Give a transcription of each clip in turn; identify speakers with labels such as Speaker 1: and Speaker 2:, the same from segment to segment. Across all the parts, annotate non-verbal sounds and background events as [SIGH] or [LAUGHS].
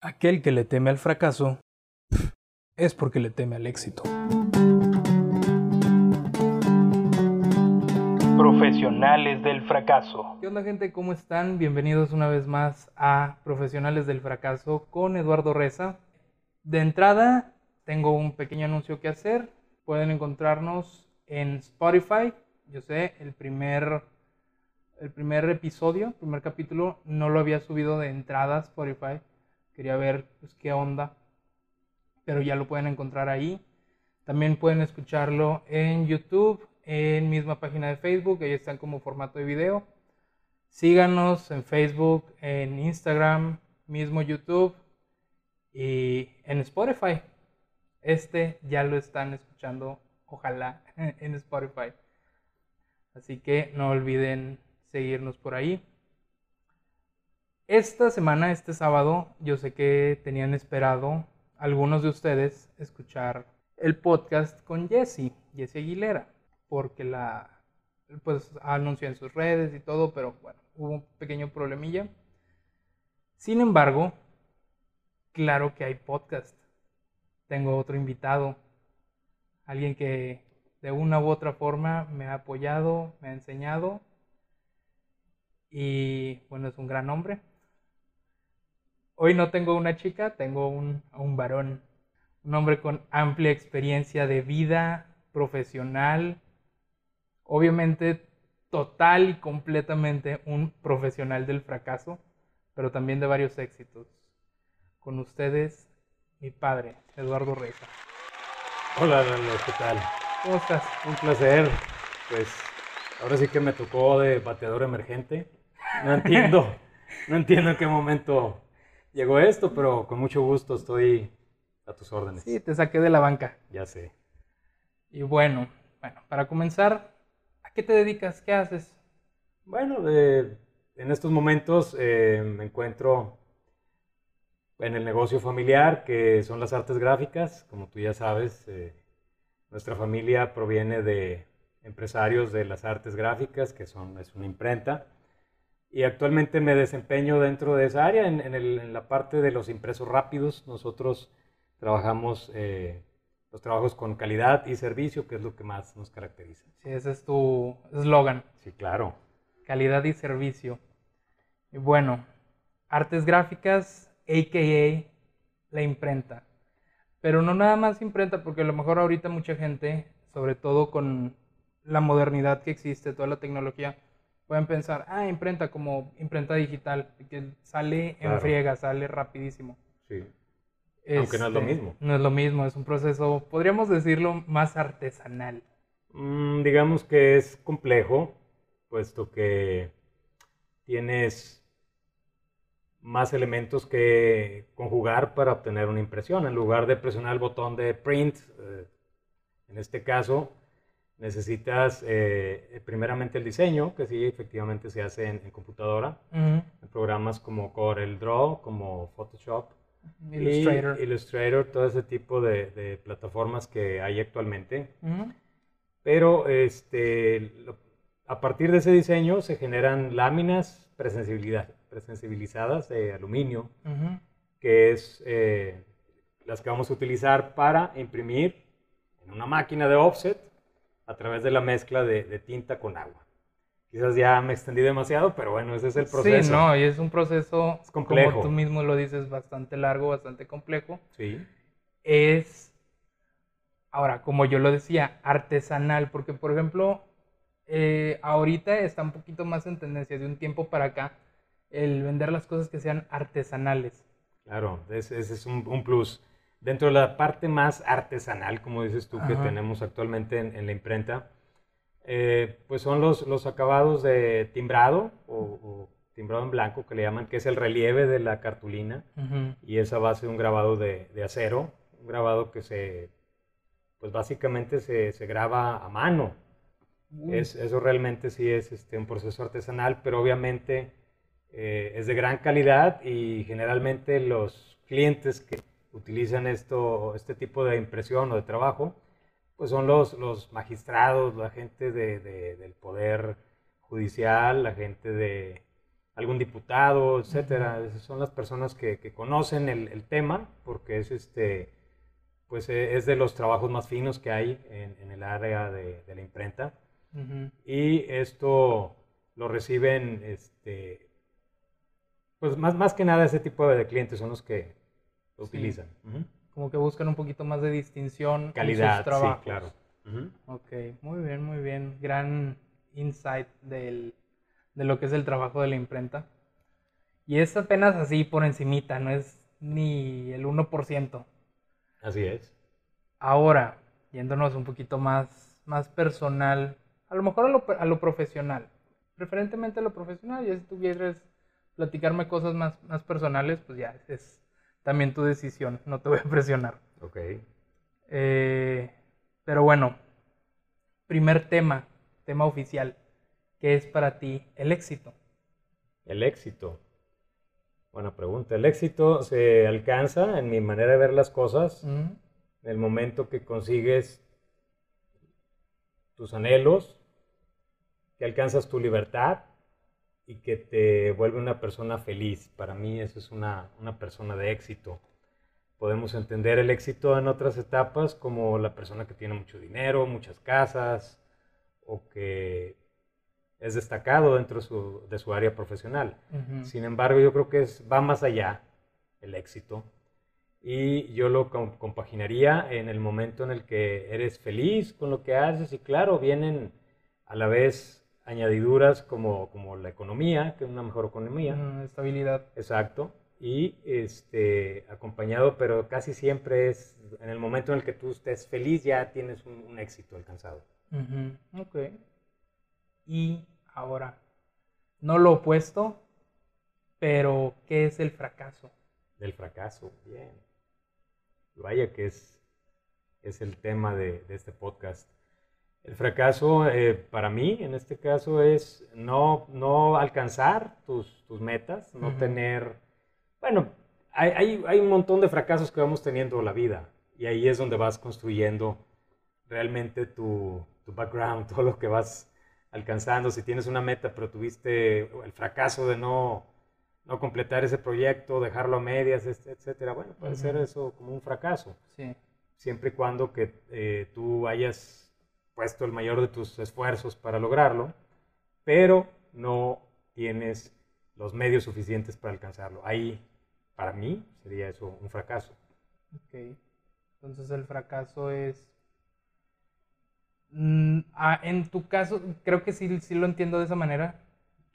Speaker 1: Aquel que le teme al fracaso es porque le teme al éxito. Profesionales del fracaso. ¿Qué onda gente? ¿Cómo están? Bienvenidos una vez más a Profesionales del fracaso con Eduardo Reza. De entrada, tengo un pequeño anuncio que hacer. Pueden encontrarnos en Spotify. Yo sé, el primer, el primer episodio, primer capítulo, no lo había subido de entrada a Spotify Quería ver pues, qué onda. Pero ya lo pueden encontrar ahí. También pueden escucharlo en YouTube, en misma página de Facebook. Ahí están como formato de video. Síganos en Facebook, en Instagram, mismo YouTube y en Spotify. Este ya lo están escuchando, ojalá, [LAUGHS] en Spotify. Así que no olviden seguirnos por ahí. Esta semana, este sábado, yo sé que tenían esperado algunos de ustedes escuchar el podcast con Jessie, Jessie Aguilera, porque la pues anunció en sus redes y todo, pero bueno, hubo un pequeño problemilla. Sin embargo, claro que hay podcast. Tengo otro invitado, alguien que de una u otra forma me ha apoyado, me ha enseñado y bueno, es un gran hombre. Hoy no tengo una chica, tengo un, un varón, un hombre con amplia experiencia de vida profesional, obviamente total y completamente un profesional del fracaso, pero también de varios éxitos. Con ustedes, mi padre, Eduardo Reza.
Speaker 2: Hola, Lalo, ¿qué tal?
Speaker 1: ¿Cómo estás?
Speaker 2: Un placer. Pues ahora sí que me tocó de bateador emergente. No entiendo, [LAUGHS] no entiendo en qué momento llegó esto, pero con mucho gusto estoy a tus órdenes.
Speaker 1: Sí, te saqué de la banca.
Speaker 2: Ya sé.
Speaker 1: Y bueno, bueno, para comenzar, ¿a qué te dedicas? ¿Qué haces?
Speaker 2: Bueno, en estos momentos eh, me encuentro en el negocio familiar, que son las artes gráficas. Como tú ya sabes, eh, nuestra familia proviene de empresarios de las artes gráficas, que son, es una imprenta y actualmente me desempeño dentro de esa área, en, la parte de los impresos rápidos. Nosotros trabajamos eh, los trabajos con calidad y servicio, que es lo que más nos caracteriza.
Speaker 1: Sí, ese es tu eslogan.
Speaker 2: Sí, claro.
Speaker 1: Calidad y servicio. Y bueno, artes gráficas, a.k.a. la imprenta. Pero no nada más imprenta, porque a lo mejor ahorita mucha gente, sobre todo con la modernidad que existe, toda la tecnología, pueden pensar, ah, imprenta como imprenta digital, que sale en friega, sale rapidísimo.
Speaker 2: Sí. Aunque no es lo
Speaker 1: este,
Speaker 2: mismo.
Speaker 1: No es lo mismo, es un proceso, podríamos decirlo, más artesanal.
Speaker 2: Mm, digamos que es complejo, puesto que tienes más elementos que conjugar para obtener una impresión. En lugar de presionar el botón de print, eh, en este caso, necesitas eh, primeramente el diseño, que sí, efectivamente se hace en, computadora, en programas como Corel Draw, como Photoshop,
Speaker 1: Illustrator,
Speaker 2: Illustrator todo ese tipo de, plataformas que hay actualmente. Pero este, a partir de ese diseño se generan láminas presensibilizadas de aluminio, que es eh, las que vamos a utilizar para imprimir en una máquina de offset a través de la mezcla de, tinta con agua. Quizás ya me extendí demasiado, pero bueno, ese es el proceso.
Speaker 1: Sí, no, y es un proceso, complejo. como tú mismo lo dices, bastante largo, bastante complejo.
Speaker 2: Sí.
Speaker 1: Es, ahora, como yo lo decía, artesanal, porque por ejemplo, eh, ahorita está un poquito más en tendencia de un tiempo para acá el vender las cosas que sean artesanales.
Speaker 2: Claro, ese, es un plus. Dentro de la parte más artesanal, como dices tú, que tenemos actualmente en, la imprenta, eh, pues son los, los acabados de timbrado o, timbrado en blanco, que le llaman, que es el relieve de la cartulina, y esa base de un grabado de, de, acero, un grabado que se, pues básicamente se, se graba a mano. Es, eso realmente sí es este, un proceso artesanal, pero obviamente eh, es de gran calidad y generalmente los clientes que utilizan esto, este tipo de impresión o de trabajo, pues son los, los magistrados, la gente de, del poder judicial, la gente de algún diputado, etcétera. Esas son las personas que, conocen el, tema, porque es este, pues e, es de los trabajos más finos que hay en, el área de, la imprenta. Y esto lo reciben, este, pues más, más que nada ese tipo de clientes son los que lo utilizan.
Speaker 1: Como que buscan un poquito más de distinción.
Speaker 2: Calidad, sí, claro.
Speaker 1: Ok, muy bien, muy bien. Gran insight del, de lo que es el trabajo de la imprenta. Y es apenas así por encimita, no es ni el 1%.
Speaker 2: Así es.
Speaker 1: Ahora, yéndonos un poquito más, más personal, a lo mejor a lo, a lo profesional, preferentemente a lo profesional, y si tú quieres platicarme cosas más, más personales, pues ya es también tu decisión, no te voy a presionar.
Speaker 2: Ok.
Speaker 1: Eh, pero bueno, primer tema, tema oficial. ¿Qué es para ti el éxito?
Speaker 2: El éxito. Buena pregunta. El éxito se alcanza, en mi manera de ver las cosas, en el momento que consigues tus anhelos, que alcanzas tu libertad y que te vuelve una persona feliz. Para mí eso es una, una persona de éxito. Podemos entender el éxito en otras etapas como la persona que tiene mucho dinero, muchas casas o que es destacado dentro de su, área profesional. Sin embargo, yo creo que es, va más allá el éxito y yo lo compaginaría en el momento en el que eres feliz con lo que haces y claro, vienen a la vez añadiduras como, como la economía, que es una mejor economía.
Speaker 1: estabilidad.
Speaker 2: Exacto y este, acompañado, pero casi siempre es en el momento en el que tú estés feliz ya tienes un, éxito alcanzado.
Speaker 1: Ok. Y ahora, no lo opuesto, pero ¿qué es el fracaso?
Speaker 2: Del fracaso, bien. Vaya que es, es el tema de, este podcast. El fracaso eh, para mí, en este caso, es no, no alcanzar tus, tus metas, no tener bueno, hay, hay, un montón de fracasos que vamos teniendo la vida y ahí es donde vas construyendo realmente tu, tu background, [LAUGHS] todo lo que vas alcanzando. Si tienes una meta, pero tuviste el fracaso de no, no completar ese proyecto, dejarlo a medias, etcétera, bueno, puede ser eso como un fracaso.
Speaker 1: Sí.
Speaker 2: Siempre y cuando que eh, tú hayas puesto el mayor de tus esfuerzos para lograrlo, pero no tienes los medios suficientes para alcanzarlo. Ahí, para mí, sería eso un fracaso.
Speaker 1: Ok. Entonces el fracaso es... Mm, ah, en tu caso, creo que sí, sí lo entiendo de esa manera,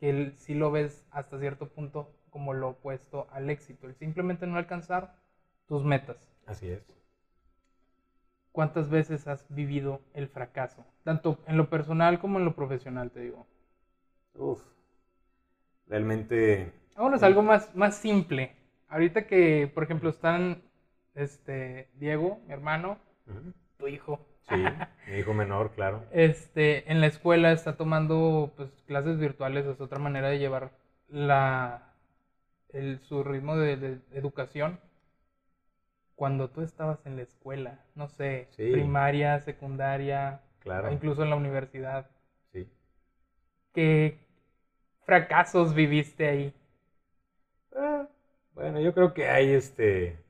Speaker 1: que sí lo ves hasta cierto punto como lo opuesto al éxito, el simplemente no alcanzar tus metas.
Speaker 2: Así es.
Speaker 1: ¿Cuántas veces has vivido el fracaso? Tanto en lo personal como en lo profesional, te digo.
Speaker 2: Uf, realmente...
Speaker 1: Vámonos es algo más, más simple. Ahorita que, por ejemplo, están este, Diego, mi hermano, tu hijo.
Speaker 2: Sí, [LAUGHS] mi hijo menor, claro.
Speaker 1: Este, en la escuela está tomando pues, clases virtuales, es otra manera de llevar la, el, su ritmo de, educación. Cuando tú estabas en la escuela, no sé, primaria, secundaria,
Speaker 2: claro.
Speaker 1: incluso en la universidad.
Speaker 2: Sí.
Speaker 1: ¿Qué, fracasos viviste ahí?
Speaker 2: Ah, bueno, yo creo que hay este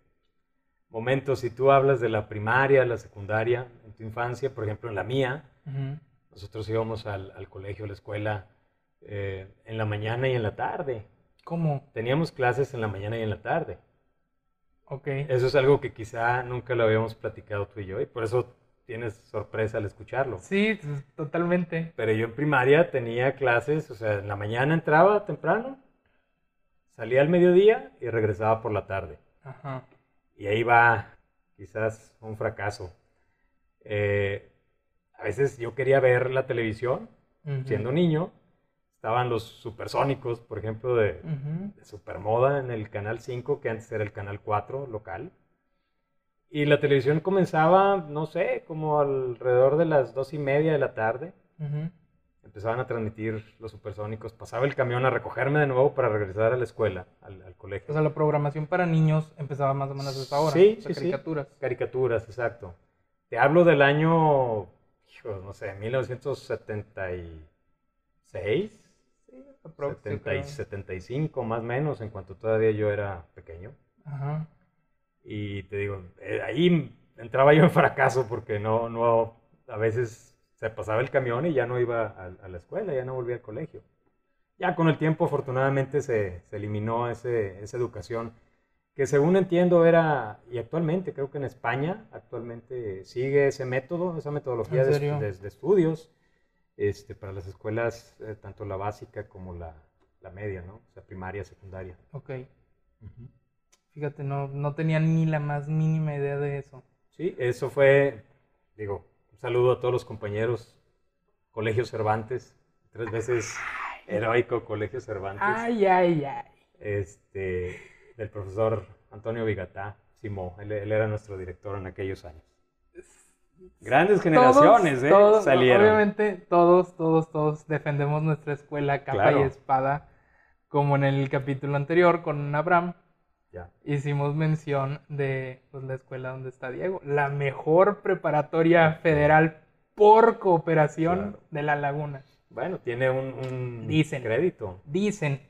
Speaker 2: momentos, si tú hablas de la primaria, la secundaria, en tu infancia, por ejemplo, en la mía, nosotros íbamos al, colegio, a la escuela, eh, en la mañana y en la tarde.
Speaker 1: ¿Cómo?
Speaker 2: Teníamos clases en la mañana y en la tarde.
Speaker 1: Ok.
Speaker 2: Eso es algo que quizá nunca lo habíamos platicado tú y yo, y por eso tienes sorpresa al escucharlo.
Speaker 1: Sí, totalmente.
Speaker 2: Pero yo en primaria tenía clases, o sea, en la mañana entraba temprano, salía al mediodía y regresaba por la tarde.
Speaker 1: Ajá.
Speaker 2: Y ahí va quizás un fracaso. Eh, a veces yo quería ver la televisión, siendo niño, estaban los supersónicos, por ejemplo, de, de Supermoda en el Canal 5, que antes era el Canal 4 local. Y la televisión comenzaba, no sé, como alrededor de las dos y media de la tarde. Empezaban a transmitir los supersónicos. Pasaba el camión a recogerme de nuevo para regresar a la escuela, al, colegio.
Speaker 1: O sea, la programación para niños empezaba más o menos a esa hora.
Speaker 2: Sí,
Speaker 1: sí,
Speaker 2: caricaturas. Caricaturas, exacto. Te hablo del año, hijo, no sé, 1976. 70 75 más o menos, en cuanto todavía yo era pequeño. Ajá. Y te digo, eh, ahí entraba yo en fracaso porque no, no, a veces se pasaba el camión y ya no iba a, la escuela, ya no volvía al colegio. Ya con el tiempo, afortunadamente, se, se eliminó ese, esa educación que según entiendo era, y actualmente creo que en España actualmente sigue ese método, esa metodología de, de, estudios este, para las escuelas, eh, tanto la básica como la, la, media, ¿no? O sea, primaria, secundaria.
Speaker 1: Ok. Fíjate, no, no tenía ni la más mínima idea de eso.
Speaker 2: Sí, eso fue, digo, un saludo a todos los compañeros, Colegio Cervantes, tres veces heroico Colegio Cervantes.
Speaker 1: Ay, ay, ay.
Speaker 2: Este, del profesor Antonio Vigatá, Simó, él, era nuestro director en aquellos años. Grandes generaciones, ¿eh?
Speaker 1: Salieron. Obviamente, todos, todos, todos defendemos nuestra escuela capa y espada, como en el capítulo anterior con Abraham hicimos mención de pues, la escuela donde está Diego, la mejor preparatoria federal por cooperación de La Laguna.
Speaker 2: Bueno, tiene un,
Speaker 1: dicen,
Speaker 2: crédito.
Speaker 1: Dicen.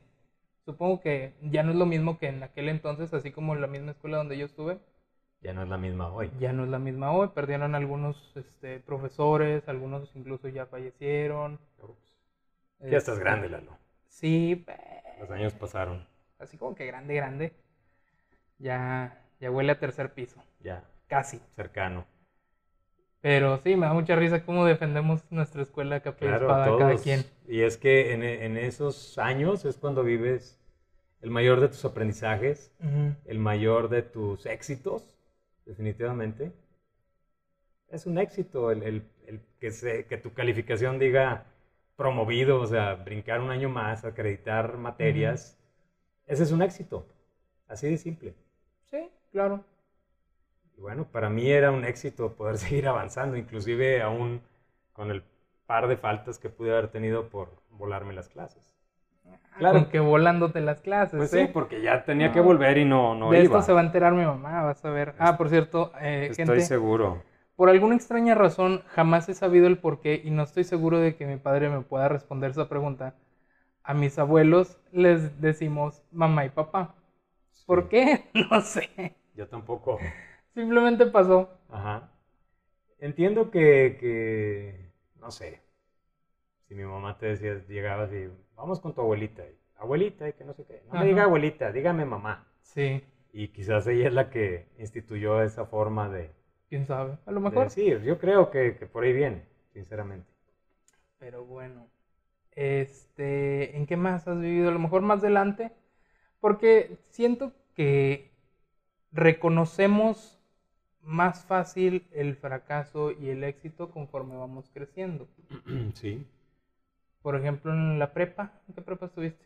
Speaker 1: Supongo que ya no es lo mismo que en aquel entonces, así como en la misma escuela donde yo estuve.
Speaker 2: Ya no es la misma hoy.
Speaker 1: Ya no es la misma hoy. Perdieron algunos este, profesores, algunos incluso ya fallecieron.
Speaker 2: Ya estás este, grande, Lalo.
Speaker 1: Sí.
Speaker 2: Los años pasaron.
Speaker 1: Así como que grande, grande ya, ya huele a tercer piso.
Speaker 2: Ya.
Speaker 1: Casi.
Speaker 2: Cercano.
Speaker 1: Pero sí, me da mucha risa cómo defendemos nuestra escuela capa espada cada quien.
Speaker 2: Y es que en, en, esos años es cuando vives el mayor de tus aprendizajes, el mayor de tus éxitos, definitivamente. Es un éxito el, el, el que, se, que tu calificación diga promovido, o sea, brincar un año más, acreditar materias. Ese es un éxito. Así de simple.
Speaker 1: Sí, claro.
Speaker 2: Y bueno, para mí era un éxito poder [LAUGHS] seguir avanzando, inclusive aún con el par de faltas que pude haber tenido por volarme las clases.
Speaker 1: Claro. que volándote las clases.
Speaker 2: Pues sí, ¿eh? porque ya tenía que volver y no, no
Speaker 1: de esto se va a enterar mi mamá, vas a ver. Ah, por cierto, eh,
Speaker 2: estoy seguro.
Speaker 1: Por alguna extraña razón, jamás he sabido el por qué y no estoy seguro de que mi padre me pueda responder esa pregunta. A mis abuelos les decimos mamá y papá. ¿Por qué? [LAUGHS] No sé.
Speaker 2: Yo tampoco.
Speaker 1: Simplemente pasó.
Speaker 2: Ajá. Entiendo que, que, no sé, si mi mamá te decía, llegabas y vamos con tu abuelita, abuelita, y que no sé qué. No me diga abuelita, dígame mamá.
Speaker 1: Sí.
Speaker 2: Y quizás ella es la que instituyó esa forma de...
Speaker 1: ¿Quién sabe? A lo mejor.
Speaker 2: Sí, yo creo que, que por ahí viene, sinceramente.
Speaker 1: Pero bueno, este, ¿en qué más has vivido? A lo mejor más adelante porque siento que reconocemos más fácil el fracaso y el éxito conforme vamos creciendo.
Speaker 2: Sí.
Speaker 1: Por ejemplo, en la prepa, ¿en qué prepa estuviste?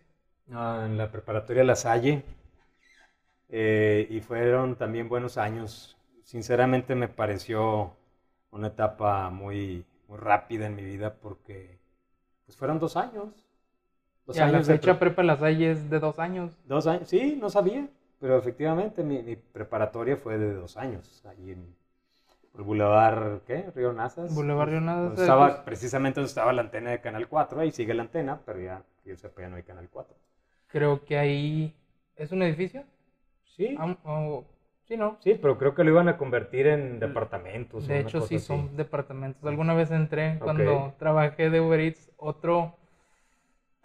Speaker 2: Ah, en la preparatoria La Salle. Eh, y fueron también buenos años. Sinceramente me pareció una etapa muy, muy rápida en mi vida porque pues fueron dos años
Speaker 1: y a la fecha prepa Las Salle es de dos años.
Speaker 2: Dos años, sí, no sabía. Pero efectivamente mi, preparatoria fue de dos años. Ahí en el Boulevard, ¿qué? Río Nazas.
Speaker 1: Boulevard Río Nazas.
Speaker 2: Estaba, precisamente donde estaba la antena de Canal 4. Ahí sigue la antena, pero ya, yo sepa, ya no hay Canal 4.
Speaker 1: Creo que ahí... ¿Es un edificio?
Speaker 2: Sí.
Speaker 1: Ah, sí, ¿no?
Speaker 2: Sí, pero creo que lo iban a convertir en departamentos.
Speaker 1: De hecho, sí, son departamentos. Alguna vez entré cuando trabajé de Uber Eats, otro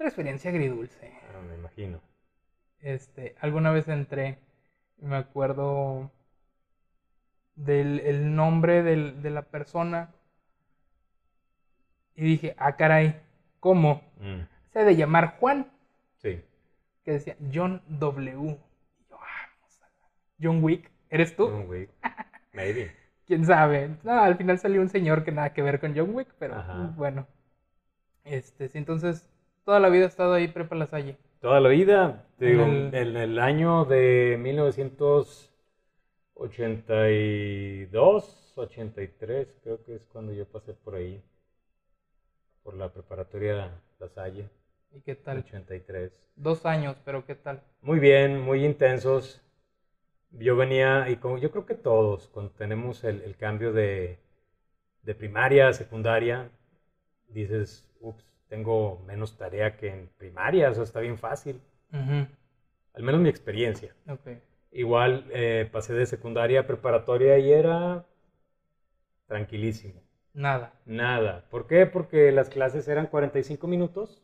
Speaker 1: experiencia agridulce.
Speaker 2: Ah, me imagino.
Speaker 1: Este, alguna vez entré, me acuerdo del el nombre de la persona y dije, ah, caray, ¿cómo? Mm. Se de llamar Juan.
Speaker 2: Sí.
Speaker 1: Que decía John W. Y yo, ah, John Wick, ¿eres tú?
Speaker 2: John Wick, maybe. [LAUGHS]
Speaker 1: ¿Quién sabe? No, al final salió un señor que nada que ver con John Wick, pero bueno. Este, sí, entonces Toda la vida ha estado ahí Prepa La Salle.
Speaker 2: Toda la vida, digo, en el, año de 1982, 83, creo que es cuando yo pasé por ahí, por la preparatoria La Salle.
Speaker 1: ¿Y qué tal?
Speaker 2: 83.
Speaker 1: Dos años, pero ¿qué tal?
Speaker 2: Muy bien, muy intensos. Yo venía, y como yo creo que todos, cuando tenemos el, el cambio de, de primaria a secundaria, dices, ups, tengo menos tarea que en primaria, o sea, está bien fácil. Al menos mi experiencia. Igual eh, pasé de secundaria a preparatoria y era tranquilísimo.
Speaker 1: Nada.
Speaker 2: Nada. ¿Por qué? Porque las clases eran 45 minutos.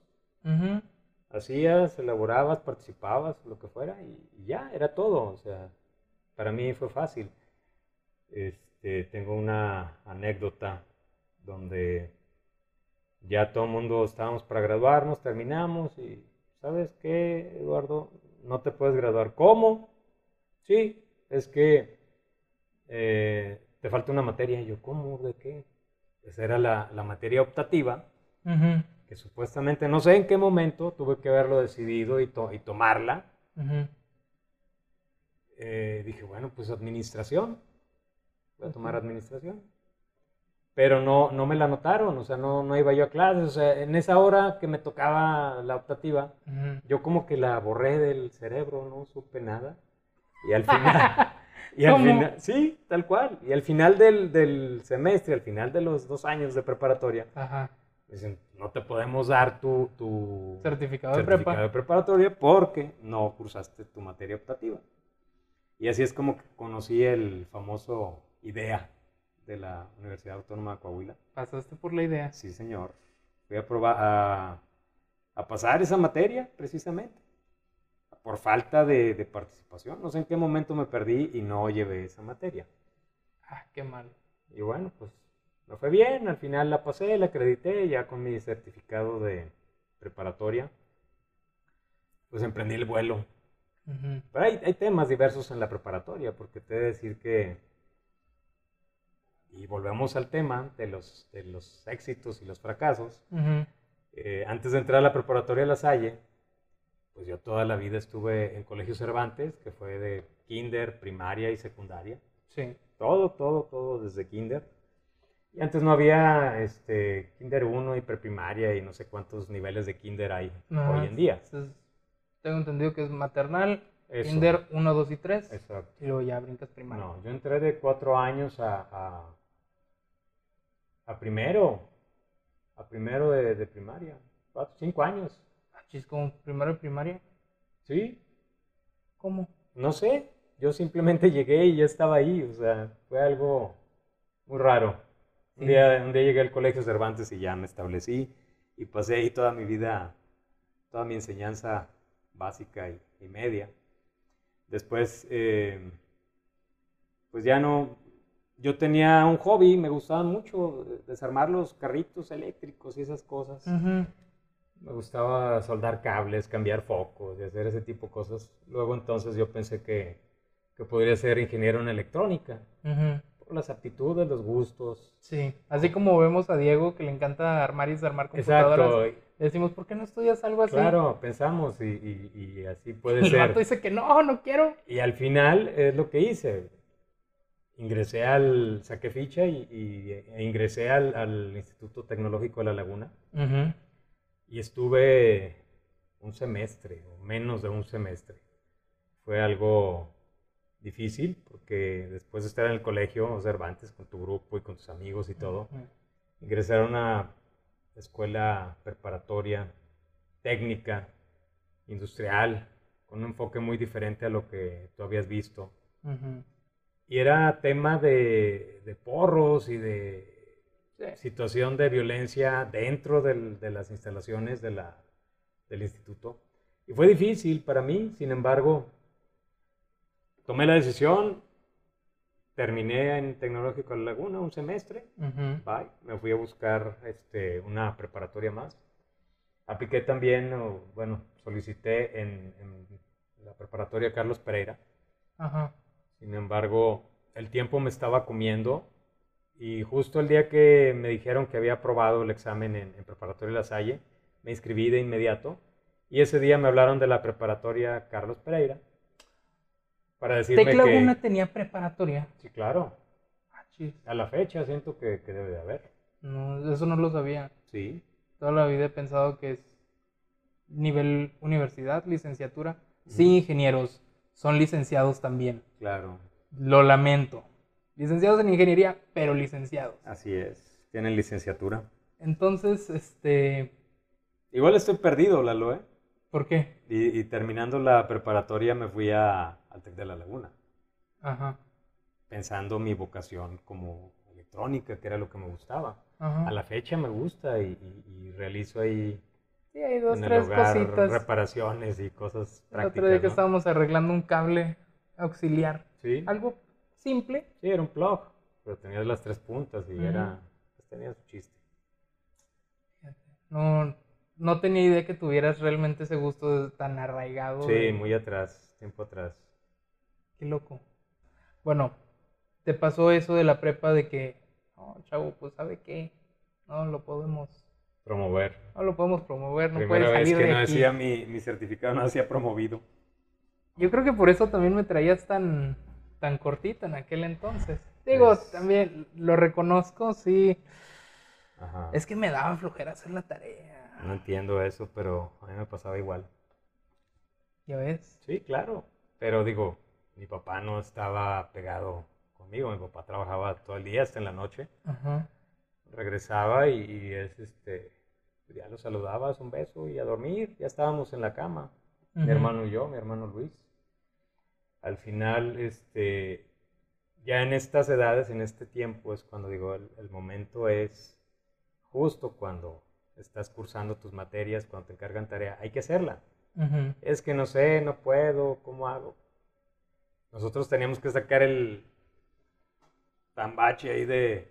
Speaker 2: Hacías, elaborabas, participabas, lo que fuera, y, ya, era todo. O sea, para mí fue fácil. Este, tengo una anécdota donde ya todo el mundo estábamos para graduarnos, terminamos y, ¿sabes qué, Eduardo? No te puedes graduar. ¿Cómo? Sí, es que eh, te falta una materia. Y yo, ¿cómo? ¿De qué? Esa era la, materia optativa, que supuestamente, no sé en qué momento, tuve que haberlo decidido y, tomarla. Eh, dije, bueno, pues administración. Voy a tomar administración. Pero no, no me la notaron, o sea, no, no iba yo a clases. O sea, en esa hora que me tocaba la optativa, yo como que la borré del cerebro, no supe nada. Y al final, [LAUGHS] y al final, sí, tal cual. Y al final del, del, semestre, al final de los dos años de preparatoria, dicen, no te podemos dar tu, tu
Speaker 1: certificado,
Speaker 2: de, de preparatoria porque no cursaste tu materia optativa. Y así es como que conocí el famoso IDEA de la Universidad Autónoma de Coahuila.
Speaker 1: ¿Pasaste por la IDEA?
Speaker 2: Sí, señor. Fui a probar a, a pasar esa materia, precisamente por falta de, participación. No sé en qué momento me perdí y no llevé esa materia.
Speaker 1: Ah, qué mal.
Speaker 2: Y bueno, pues no fue bien. Al final la pasé, la acredité ya con mi certificado de preparatoria. Pues emprendí el vuelo. Pero hay, hay, temas diversos en la preparatoria, porque te he de decir que, y volvemos al tema de los, de los éxitos y los fracasos, eh, antes de entrar a la preparatoria de La Salle, pues yo toda la vida estuve en Colegio Cervantes, que fue de kinder, primaria y secundaria.
Speaker 1: Sí.
Speaker 2: Todo, todo, todo desde kinder. Y antes no había este, kinder 1 y preprimaria y no sé cuántos niveles de kinder hay hoy en día.
Speaker 1: tengo entendido que es maternal, kinder 1, 2 y 3.
Speaker 2: Exacto.
Speaker 1: Y luego ya brincas primaria.
Speaker 2: No, yo entré de 4 años a, a, primero, a primero de, de primaria. 5 años.
Speaker 1: ¿Es como primero de primaria?
Speaker 2: Sí.
Speaker 1: ¿Cómo?
Speaker 2: No sé. Yo simplemente [LAUGHS] llegué y ya estaba ahí. O sea, fue algo muy raro. Un, día, un día llegué al colegio Cervantes y ya me establecí y pasé ahí toda mi vida, toda mi enseñanza básica y, media. Después, eh, pues ya no, yo tenía un hobby, me gustaban mucho desarmar los carritos eléctricos y esas cosas me gustaba soldar cables, cambiar focos y hacer ese tipo de cosas. Luego entonces yo pensé que, que podría ser ingeniero en electrónica. Por las aptitudes, los gustos.
Speaker 1: Sí, así como vemos a Diego que le encanta armar y desarmar computadoras. Exacto. decimos, ¿por qué no estudias algo así?
Speaker 2: Claro, pensamos y, y, así puede [LAUGHS] ser.
Speaker 1: El dice que no, no quiero.
Speaker 2: Y al final es lo que hice. Ingresé al, saqué ficha y, e ingresé al, al, Instituto Tecnológico de La Laguna. Y estuve un semestre o menos de un semestre. Fue algo difícil porque después de estar en el colegio Cervantes con tu grupo y con tus amigos y todo, ingresar a una escuela preparatoria técnica, industrial, con un enfoque muy diferente a lo que tú habías visto. Y era tema de, de porros y de situación de violencia dentro de las instalaciones de la, del instituto. Y fue difícil para mí, sin embargo, tomé la decisión, terminé en Tecnológico de la Laguna un semestre, bye, me fui a buscar este, una preparatoria más. Apliqué también, bueno, solicité en, la preparatoria Carlos Pereira. Sin embargo, el tiempo me estaba comiendo y justo el día que me dijeron que había aprobado el examen en, preparatoria La Salle, me inscribí de inmediato. Y ese día me hablaron de la preparatoria Carlos Pereira. Para decirme
Speaker 1: ¿Tec Laguna tenía preparatoria?
Speaker 2: Sí, claro. Ah, A la fecha siento que, debe de haber.
Speaker 1: No, eso no lo sabía.
Speaker 2: Sí.
Speaker 1: Toda la vida he pensado que es nivel universidad, licenciatura. Sí, ingenieros, son licenciados también.
Speaker 2: Claro.
Speaker 1: Lo lamento. Licenciados en ingeniería, pero licenciados.
Speaker 2: Así es, tienen licenciatura.
Speaker 1: Entonces, este,
Speaker 2: Igual estoy perdido, Lalo, ¿eh?
Speaker 1: ¿Por qué?
Speaker 2: Y, terminando la preparatoria me fui a, al TEC de la Laguna. Ajá. Pensando mi vocación como electrónica, que era lo que me gustaba. A la fecha me gusta y, realizo ahí
Speaker 1: Sí, hay dos, tres cositas.
Speaker 2: Reparaciones y cosas
Speaker 1: prácticas. El otro día que estábamos arreglando un cable auxiliar. Sí. Algo simple.
Speaker 2: Sí, era un plug, pero tenías las tres puntas y era, pues tenía su chiste.
Speaker 1: No, no tenía idea que tuvieras realmente ese gusto tan arraigado.
Speaker 2: Sí, muy atrás, tiempo atrás.
Speaker 1: Qué loco. Bueno, ¿te pasó eso de la prepa de que, no, chavo, pues sabe qué, no lo podemos
Speaker 2: promover?
Speaker 1: No lo podemos promover, no
Speaker 2: Primera puedes salir vez que no decía mi, mi certificado, no decía promovido.
Speaker 1: Yo creo que por eso también me traías tan, tan cortito en aquel entonces. Digo, también lo reconozco, sí. Ajá. Es que me daba flojera hacer la tarea.
Speaker 2: No entiendo eso, pero a mí me pasaba igual.
Speaker 1: ¿Ya ves?
Speaker 2: Sí, claro. Pero digo, mi papá no estaba pegado conmigo. Mi papá trabajaba todo el día hasta en la noche. Ajá. Regresaba y, es este, ya lo saludabas, un beso y a dormir. Ya estábamos en la cama. Mi hermano y yo, mi hermano Luis. Al final, este, ya en estas edades, en este tiempo, es cuando digo, el, momento es justo cuando estás cursando tus materias, cuando te encargan tarea, hay que hacerla. Es que no sé, no puedo, ¿cómo hago? Nosotros teníamos que sacar el tambache ahí de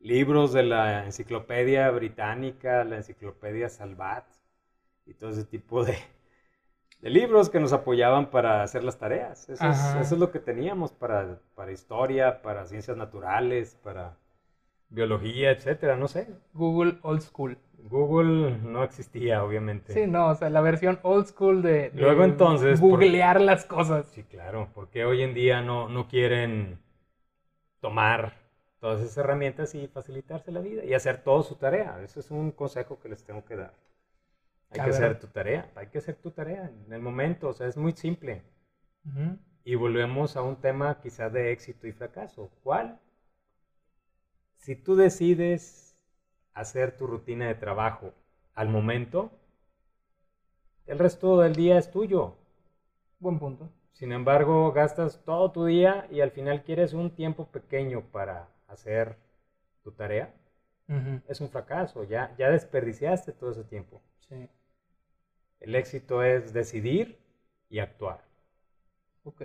Speaker 2: libros de la enciclopedia británica, la enciclopedia Salvat y todo ese tipo de, de libros que nos apoyaban para hacer las tareas. Eso, es, lo que teníamos para, para, historia, para ciencias naturales, para biología, etcétera, no sé.
Speaker 1: Google Old School.
Speaker 2: Google no existía, obviamente.
Speaker 1: Sí, no, o sea, la versión old school de,
Speaker 2: Luego entonces...
Speaker 1: Googlear las cosas.
Speaker 2: Sí, claro, porque hoy en día no, no quieren tomar todas esas herramientas y facilitarse la vida y hacer todo su tarea. Ese es un consejo que les tengo que dar. Hay que hacer tu tarea, hay que hacer tu tarea en el momento, o sea, es muy simple. Y volvemos a un tema quizá de éxito y fracaso. ¿Cuál? Si tú decides hacer tu rutina de trabajo al momento, el resto del día es tuyo.
Speaker 1: Buen punto.
Speaker 2: Sin embargo, gastas todo tu día y al final quieres un tiempo pequeño para hacer tu tarea. Es un fracaso, ya, ya desperdiciaste todo ese tiempo. Sí. El éxito es decidir y actuar.
Speaker 1: Ok,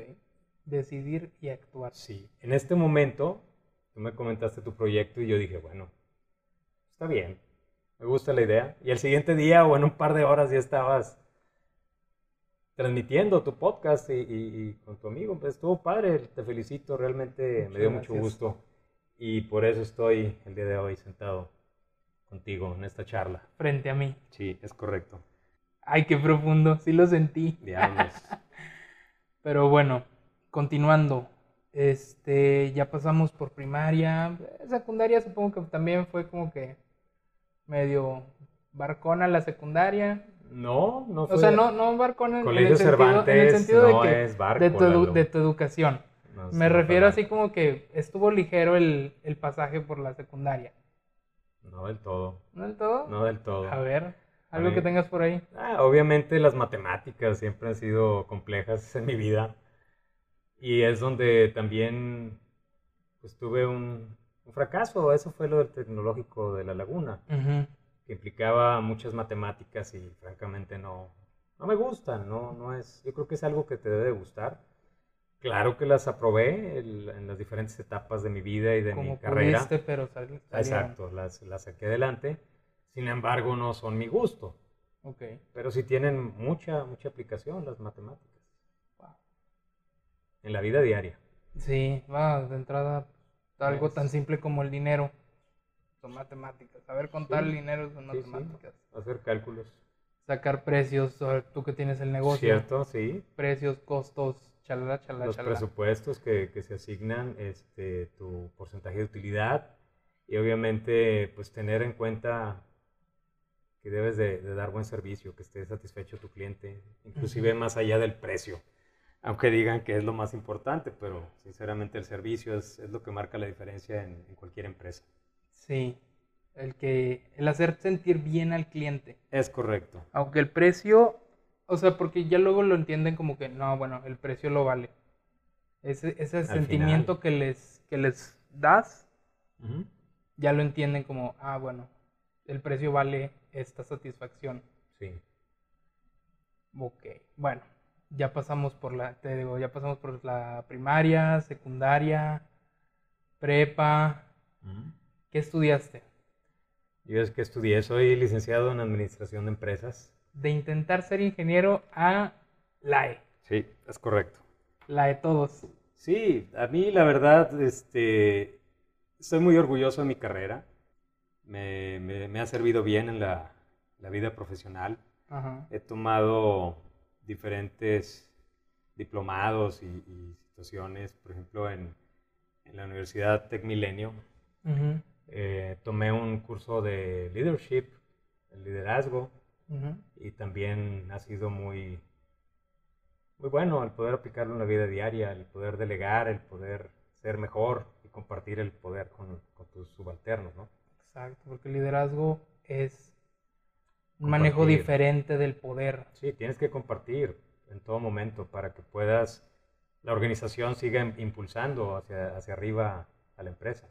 Speaker 1: decidir y actuar.
Speaker 2: Sí, en este momento tú me comentaste tu proyecto y yo dije, bueno, está bien, me gusta la idea. Y el siguiente día o en un par de horas ya estabas transmitiendo tu podcast y, con tu amigo. Pues estuvo padre, te felicito, realmente me dio mucho gusto. Y por eso estoy el día de hoy sentado contigo en esta charla.
Speaker 1: Frente a mí.
Speaker 2: Sí, es correcto.
Speaker 1: Ay, qué profundo, sí lo sentí.
Speaker 2: Diablos. [LAUGHS]
Speaker 1: Pero bueno, continuando. Este, ya pasamos por primaria. Secundaria supongo que también fue como que medio barcona la secundaria.
Speaker 2: No, no
Speaker 1: fue. O sea, no, no barcona
Speaker 2: en, el sentido, en el sentido de que es barco,
Speaker 1: de, tu, de, tu, educación. Me refiero así como que estuvo ligero el, el pasaje por la secundaria.
Speaker 2: No del todo.
Speaker 1: ¿No del todo?
Speaker 2: No del todo.
Speaker 1: A ver. ¿Algo que tengas por ahí?
Speaker 2: Ah, obviamente las matemáticas siempre han sido complejas en mi vida. Y es donde también pues, tuve un, fracaso. Eso fue lo del tecnológico de la laguna, que implicaba muchas matemáticas y francamente no, no me gustan. No, no es, yo creo que es algo que te debe gustar. Claro que las aprobé en las diferentes etapas de mi vida y de mi carrera.
Speaker 1: pero
Speaker 2: Exacto, las, las saqué adelante sin embargo, no son mi gusto. Okay. Pero sí tienen mucha, mucha aplicación las matemáticas. En la vida diaria.
Speaker 1: Sí, va, de entrada, algo tan simple como el dinero. Son matemáticas. Saber contar el dinero son matemáticas.
Speaker 2: Hacer cálculos.
Speaker 1: Sacar precios, tú que tienes el negocio.
Speaker 2: Cierto, sí.
Speaker 1: Precios, costos, chalala, chalala,
Speaker 2: Los presupuestos que, que, se asignan, este, tu porcentaje de utilidad y obviamente pues tener en cuenta que debes de, dar buen servicio, que esté satisfecho tu cliente, inclusive más allá del precio. Aunque digan que es lo más importante, pero sinceramente el servicio es, es lo que marca la diferencia en, en, cualquier empresa.
Speaker 1: Sí. El que, el hacer sentir bien al cliente.
Speaker 2: Es correcto.
Speaker 1: Aunque el precio, o sea, porque ya luego lo entienden como que, no, bueno, el precio lo vale. Ese, ese sentimiento que les, que les das, ya lo entienden como, ah, bueno, el precio vale esta satisfacción.
Speaker 2: Sí.
Speaker 1: Ok, bueno, ya pasamos por la, te digo, ya pasamos por la primaria, secundaria, prepa. ¿Qué estudiaste?
Speaker 2: Yo es que estudié, soy licenciado en Administración de Empresas.
Speaker 1: De intentar ser ingeniero a LAE.
Speaker 2: Sí, es correcto.
Speaker 1: La de todos.
Speaker 2: Sí, a mí la verdad, este, estoy muy orgulloso de mi carrera. Me, ha servido bien en la, vida profesional. He tomado diferentes diplomados y, situaciones, por ejemplo, en, la Universidad Tech Milenio. Eh, tomé un curso de leadership, liderazgo, y también ha sido muy, muy bueno el poder aplicarlo en la vida diaria, el poder delegar, el poder ser mejor y compartir el poder con, con tus subalternos, ¿no?
Speaker 1: Exacto, porque el liderazgo es un manejo diferente del poder.
Speaker 2: Sí, tienes que compartir en todo momento para que puedas, la organización siga impulsando hacia, hacia arriba a la empresa.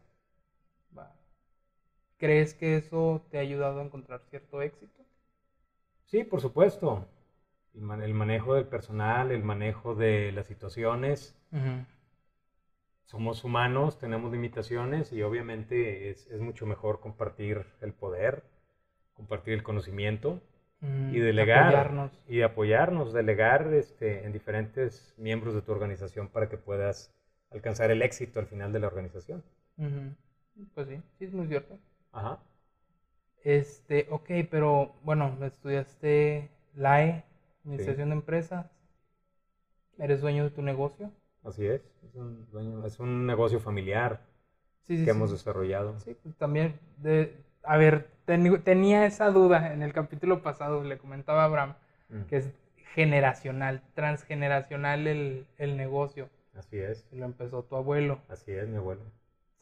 Speaker 1: ¿Crees que eso te ha ayudado a encontrar cierto éxito?
Speaker 2: Sí, por supuesto. El, manejo del personal, el manejo de las situaciones somos humanos, tenemos limitaciones y obviamente es, mucho mejor compartir el poder, compartir el conocimiento y mm, delegar apoyarnos. y apoyarnos, delegar este, en diferentes miembros de tu organización para que puedas alcanzar el éxito al final de la organización.
Speaker 1: Pues sí, sí es muy cierto.
Speaker 2: Ajá.
Speaker 1: Este, ok, pero bueno, estudiaste LAE, Administración de Empresas. ¿Eres dueño de tu negocio?
Speaker 2: Así es, es un, es un negocio familiar que hemos desarrollado.
Speaker 1: Sí, pues también, de, a ver, tenía esa duda en el capítulo pasado, le comentaba a Abraham, mm. que es generacional, transgeneracional el, el negocio.
Speaker 2: Así es.
Speaker 1: Y lo empezó tu abuelo.
Speaker 2: Así es, mi abuelo.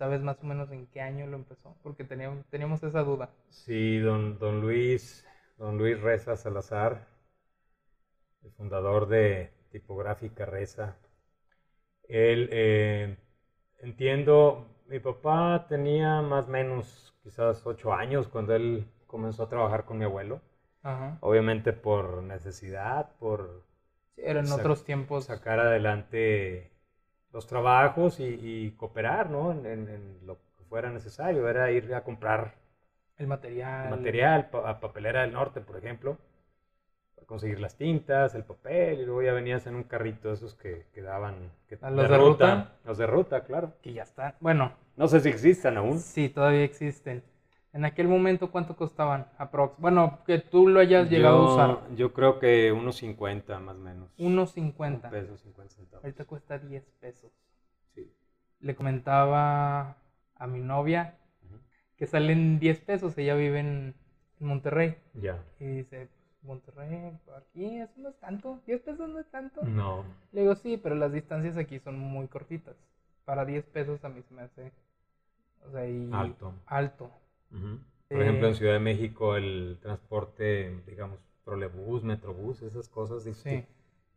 Speaker 1: ¿Sabes más o menos en qué año lo empezó? Porque teníamos, teníamos esa duda.
Speaker 2: Sí, don, don Luis, don Luis Reza Salazar, el fundador de Tipográfica Reza, él, eh, entiendo, mi papá tenía más o menos quizás ocho años cuando él comenzó a trabajar con mi abuelo. Obviamente por necesidad, por...
Speaker 1: Sí, eran otros tiempos.
Speaker 2: Sacar adelante los trabajos y, cooperar, ¿no? En, lo que fuera necesario. Era ir a comprar...
Speaker 1: El material.
Speaker 2: El material, a Papelera del Norte, por ejemplo conseguir las tintas, el papel, y luego ya venías en un carrito esos que, que daban... Que,
Speaker 1: los de, ruta,
Speaker 2: Los de ruta, claro.
Speaker 1: Que ya están. Bueno.
Speaker 2: No sé si existan aún.
Speaker 1: Sí, todavía existen. En aquel momento, ¿cuánto costaban? Aprox. Bueno, que tú lo hayas llegado a usar.
Speaker 2: Yo creo que unos 50 más o menos.
Speaker 1: Unos 50.
Speaker 2: pesos, 50 centavos.
Speaker 1: Ahorita cuesta 10 pesos.
Speaker 2: Sí.
Speaker 1: Le comentaba a mi novia que salen 10 pesos. Ella vive en, en Monterrey.
Speaker 2: Ya.
Speaker 1: Y dice, Monterrey, aquí, eso no es tanto, 10 pesos no es tanto.
Speaker 2: No.
Speaker 1: Le digo, sí, pero las distancias aquí son muy cortitas. Para 10 pesos a mí se me hace, o sea, y
Speaker 2: alto.
Speaker 1: Alto.
Speaker 2: Por ejemplo, en Ciudad de México el transporte, digamos, trolebús, metrobús, esas cosas, sí.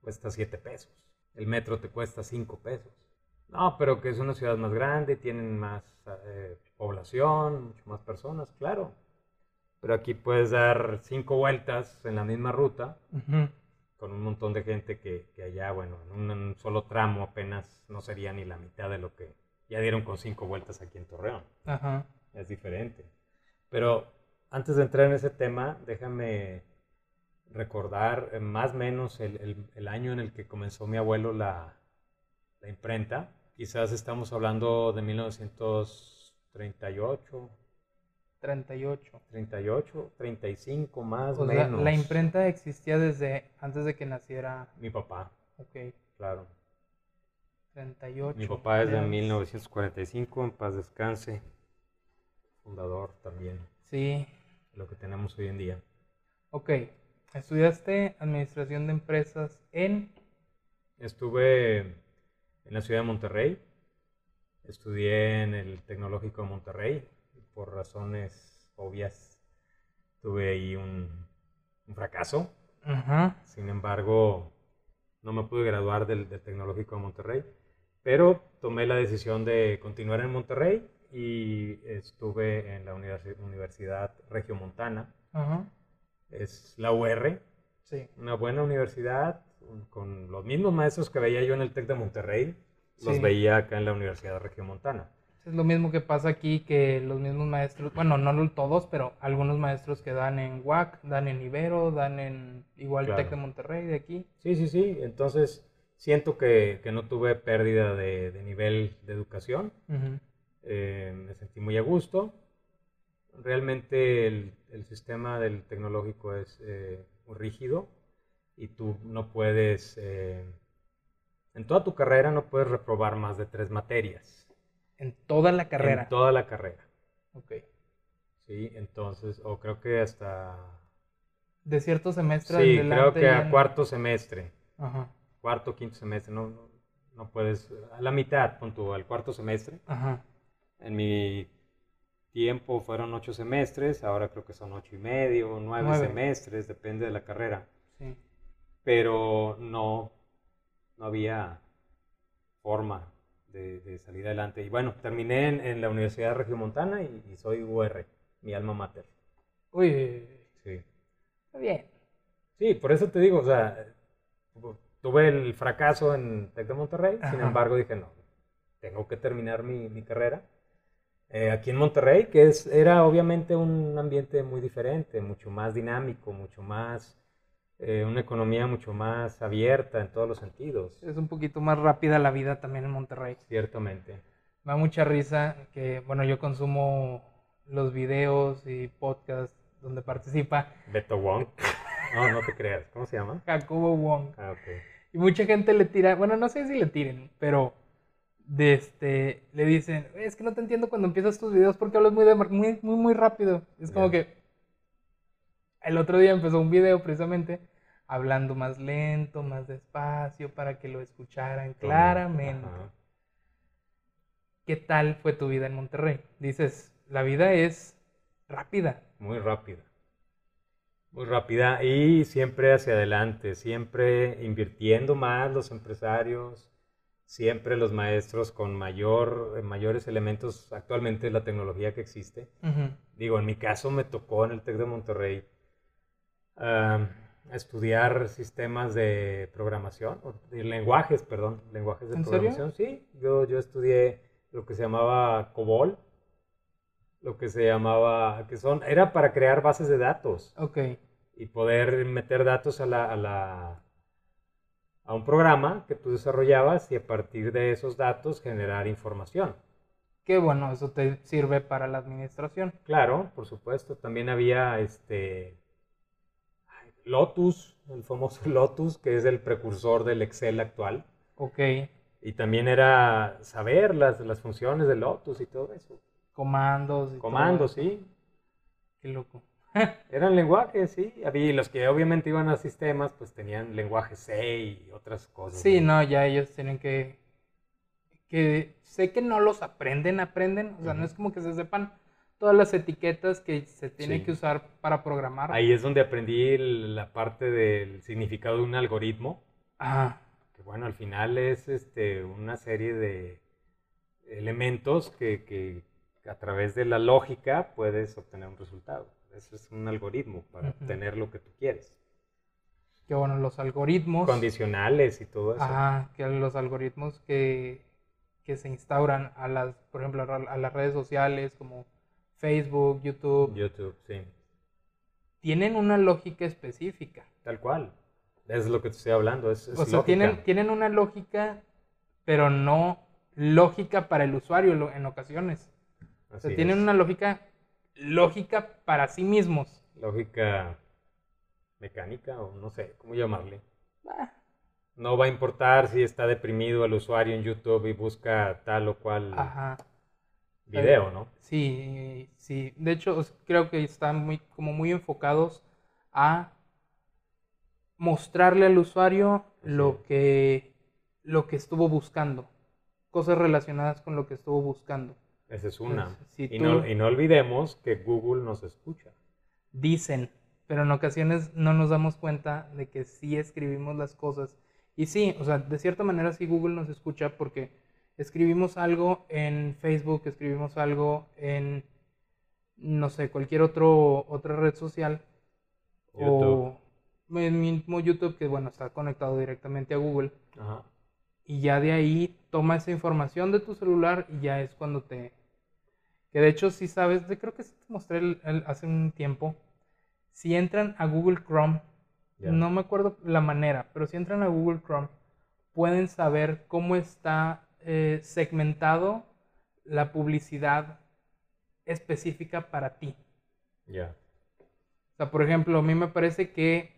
Speaker 2: cuesta 7 pesos. El metro te cuesta 5 pesos. No, pero que es una ciudad más grande, tienen más eh, población, mucho más personas, claro pero aquí puedes dar cinco vueltas en la misma ruta con un montón de gente que, allá, bueno, en un, solo tramo apenas no sería ni la mitad de lo que ya dieron con cinco vueltas aquí en Torreón. Es diferente. Pero antes de entrar en ese tema, déjame recordar eh, más o menos el, año en el que comenzó mi abuelo la, la imprenta. Quizás estamos hablando de 1938,
Speaker 1: 38.
Speaker 2: 38, 35 más o menos.
Speaker 1: La, imprenta existía desde antes de que naciera.
Speaker 2: Mi papá.
Speaker 1: Ok.
Speaker 2: Claro.
Speaker 1: 38.
Speaker 2: Mi papá es de 1945, en paz descanse. Fundador también.
Speaker 1: Sí.
Speaker 2: Lo que tenemos hoy en día.
Speaker 1: Ok. ¿Estudiaste administración de empresas en?
Speaker 2: Estuve en la ciudad de Monterrey. Estudié en el Tecnológico de Monterrey por razones obvias, tuve ahí un, fracaso. Sin embargo, no me pude graduar del, Tecnológico de Monterrey, pero tomé la decisión de continuar en Monterrey y estuve en la Universidad Regiomontana. Es la UR, sí. una buena universidad con los mismos maestros que veía yo en el TEC de Monterrey, los veía acá en la Universidad Regiomontana.
Speaker 1: Es lo mismo que pasa aquí que los mismos maestros, bueno, no todos, pero algunos maestros que dan en UAC, dan en Ibero, dan en igual TEC de Monterrey, de aquí.
Speaker 2: Sí, sí, sí. Entonces siento que, que no tuve pérdida de, de, nivel de educación. Eh, me sentí muy a gusto. Realmente el, el sistema del tecnológico es eh, muy rígido y tú no puedes, eh, en toda tu carrera no puedes reprobar más de tres materias.
Speaker 1: En toda la carrera.
Speaker 2: En toda la carrera. Ok. Sí, entonces, o creo que hasta...
Speaker 1: De cierto semestre
Speaker 2: Sí, creo que a cuarto semestre. Ajá. Cuarto, quinto semestre, no, no, puedes... A la mitad, punto, al cuarto semestre. Ajá. En mi tiempo fueron ocho semestres, ahora creo que son ocho y medio, nueve, semestres, depende de la carrera. Sí. Pero no, no había forma de, salir adelante. Y bueno, terminé en, la Universidad de Regiomontana y, y soy UR, mi alma mater.
Speaker 1: Uy, sí. Está bien.
Speaker 2: Sí, por eso te digo, o sea, tuve el fracaso en Tec de Monterrey, sin embargo dije, no, tengo que terminar mi, mi carrera. Eh, aquí en Monterrey, que es, era obviamente un ambiente muy diferente, mucho más dinámico, mucho más eh, una economía mucho más abierta en todos los sentidos.
Speaker 1: Es un poquito más rápida la vida también en Monterrey.
Speaker 2: Ciertamente.
Speaker 1: Me da mucha risa que, bueno, yo consumo los videos y podcasts donde participa.
Speaker 2: Beto Wong. No, no te creas. ¿Cómo se llama?
Speaker 1: Jacobo Wong. Ah, ok. Y mucha gente le tira, bueno, no sé si le tiren, pero de este, le dicen, es que no te entiendo cuando empiezas tus videos porque hablas muy, muy, muy, muy rápido. Es como que el otro día empezó un video precisamente hablando más lento, más despacio, para que lo escucharan claramente. ¿Qué tal fue tu vida en Monterrey? Dices, la vida es rápida.
Speaker 2: Muy rápida. Muy rápida y siempre hacia adelante, siempre invirtiendo más los empresarios, siempre los maestros con mayor, mayores elementos, actualmente la tecnología que existe. Digo, en mi caso me tocó en el TEC de Monterrey estudiar sistemas de programación, de lenguajes, perdón, lenguajes de programación. Sí, yo, yo estudié lo que se llamaba COBOL, lo que se llamaba, que son, era para crear bases de datos. Ok. Y poder meter datos a la, a la, a un programa que tú desarrollabas y a partir de esos datos generar información.
Speaker 1: Qué bueno, eso te sirve para la administración.
Speaker 2: Claro, por supuesto. También había este Lotus, el famoso [LAUGHS] Lotus, que es el precursor del Excel actual. Ok. Y también era saber las, las funciones de Lotus y todo eso.
Speaker 1: Comandos. Y
Speaker 2: Comandos, sí.
Speaker 1: Qué loco.
Speaker 2: Eran lenguajes, sí. Había los que obviamente iban a sistemas, pues tenían lenguaje C y otras cosas.
Speaker 1: Sí, no, ya ellos tienen que. que sé que no los aprenden, aprenden. O sea, no es como que se sepan todas las etiquetas que se tienen que usar para programar.
Speaker 2: Ahí es donde aprendí la parte del significado de un algoritmo. Ajá. Que bueno, al final es este, una serie de elementos que, que a través de la lógica puedes obtener un resultado. Eso es un algoritmo para obtener lo que tú quieres.
Speaker 1: Que bueno, los algoritmos.
Speaker 2: Condicionales y todo eso.
Speaker 1: Ajá, que los algoritmos que, que se instauran a las, por ejemplo, a las redes sociales como Facebook, YouTube.
Speaker 2: YouTube, sí.
Speaker 1: Tienen una lógica específica.
Speaker 2: Tal cual. Es lo que te estoy hablando. Es,
Speaker 1: o sea, tienen, tienen una lógica, pero no lógica para el usuario en ocasiones. o sea, tienen una lógica lógica para sí mismos.
Speaker 2: Lógica mecánica o no sé, ¿cómo llamarle? Ah. No va a importar si está deprimido el usuario en YouTube y busca tal o cual Ajá video, ¿no?
Speaker 1: Sí, sí. De hecho, creo que están muy, como muy enfocados a mostrarle al usuario lo que, lo que estuvo buscando. Cosas relacionadas con lo que estuvo buscando.
Speaker 2: Esa es una. y, no, y no olvidemos que Google nos escucha.
Speaker 1: Dicen, pero en ocasiones no nos damos cuenta de que sí escribimos las cosas. Y sí, o sea, de cierta manera sí Google nos escucha porque escribimos algo en Facebook, escribimos algo en, no sé, cualquier otro, otra red social. O en mismo YouTube, que bueno, está conectado directamente a Google. Ajá. Y ya de ahí toma esa información de tu celular y ya es cuando te... Que de hecho, si sabes, creo que te mostré hace un tiempo. Si entran a Google Chrome, no me acuerdo la manera, pero si entran a Google Chrome, pueden saber cómo está eh, segmentado la publicidad específica para ti. Ya. O sea, por ejemplo, a mí me parece que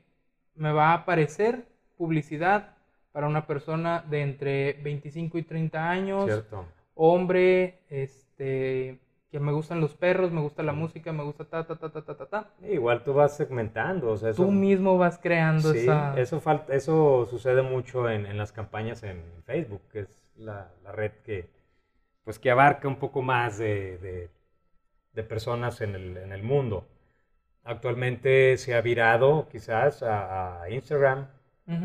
Speaker 1: me va a aparecer publicidad para una persona de entre 25 y 30 años. Cierto. Hombre, este, que me gustan los perros, me gusta la música, me gusta ta, ta, ta, ta, ta, ta.
Speaker 2: Igual tú vas segmentando, o sea,
Speaker 1: Tú mismo vas creando
Speaker 2: sí, eso, falta, eso sucede mucho en, en, las campañas en Facebook, que es la, la, red que, pues, que abarca un poco más de, de, de personas en el, en el mundo. Actualmente se ha virado quizás a, Instagram,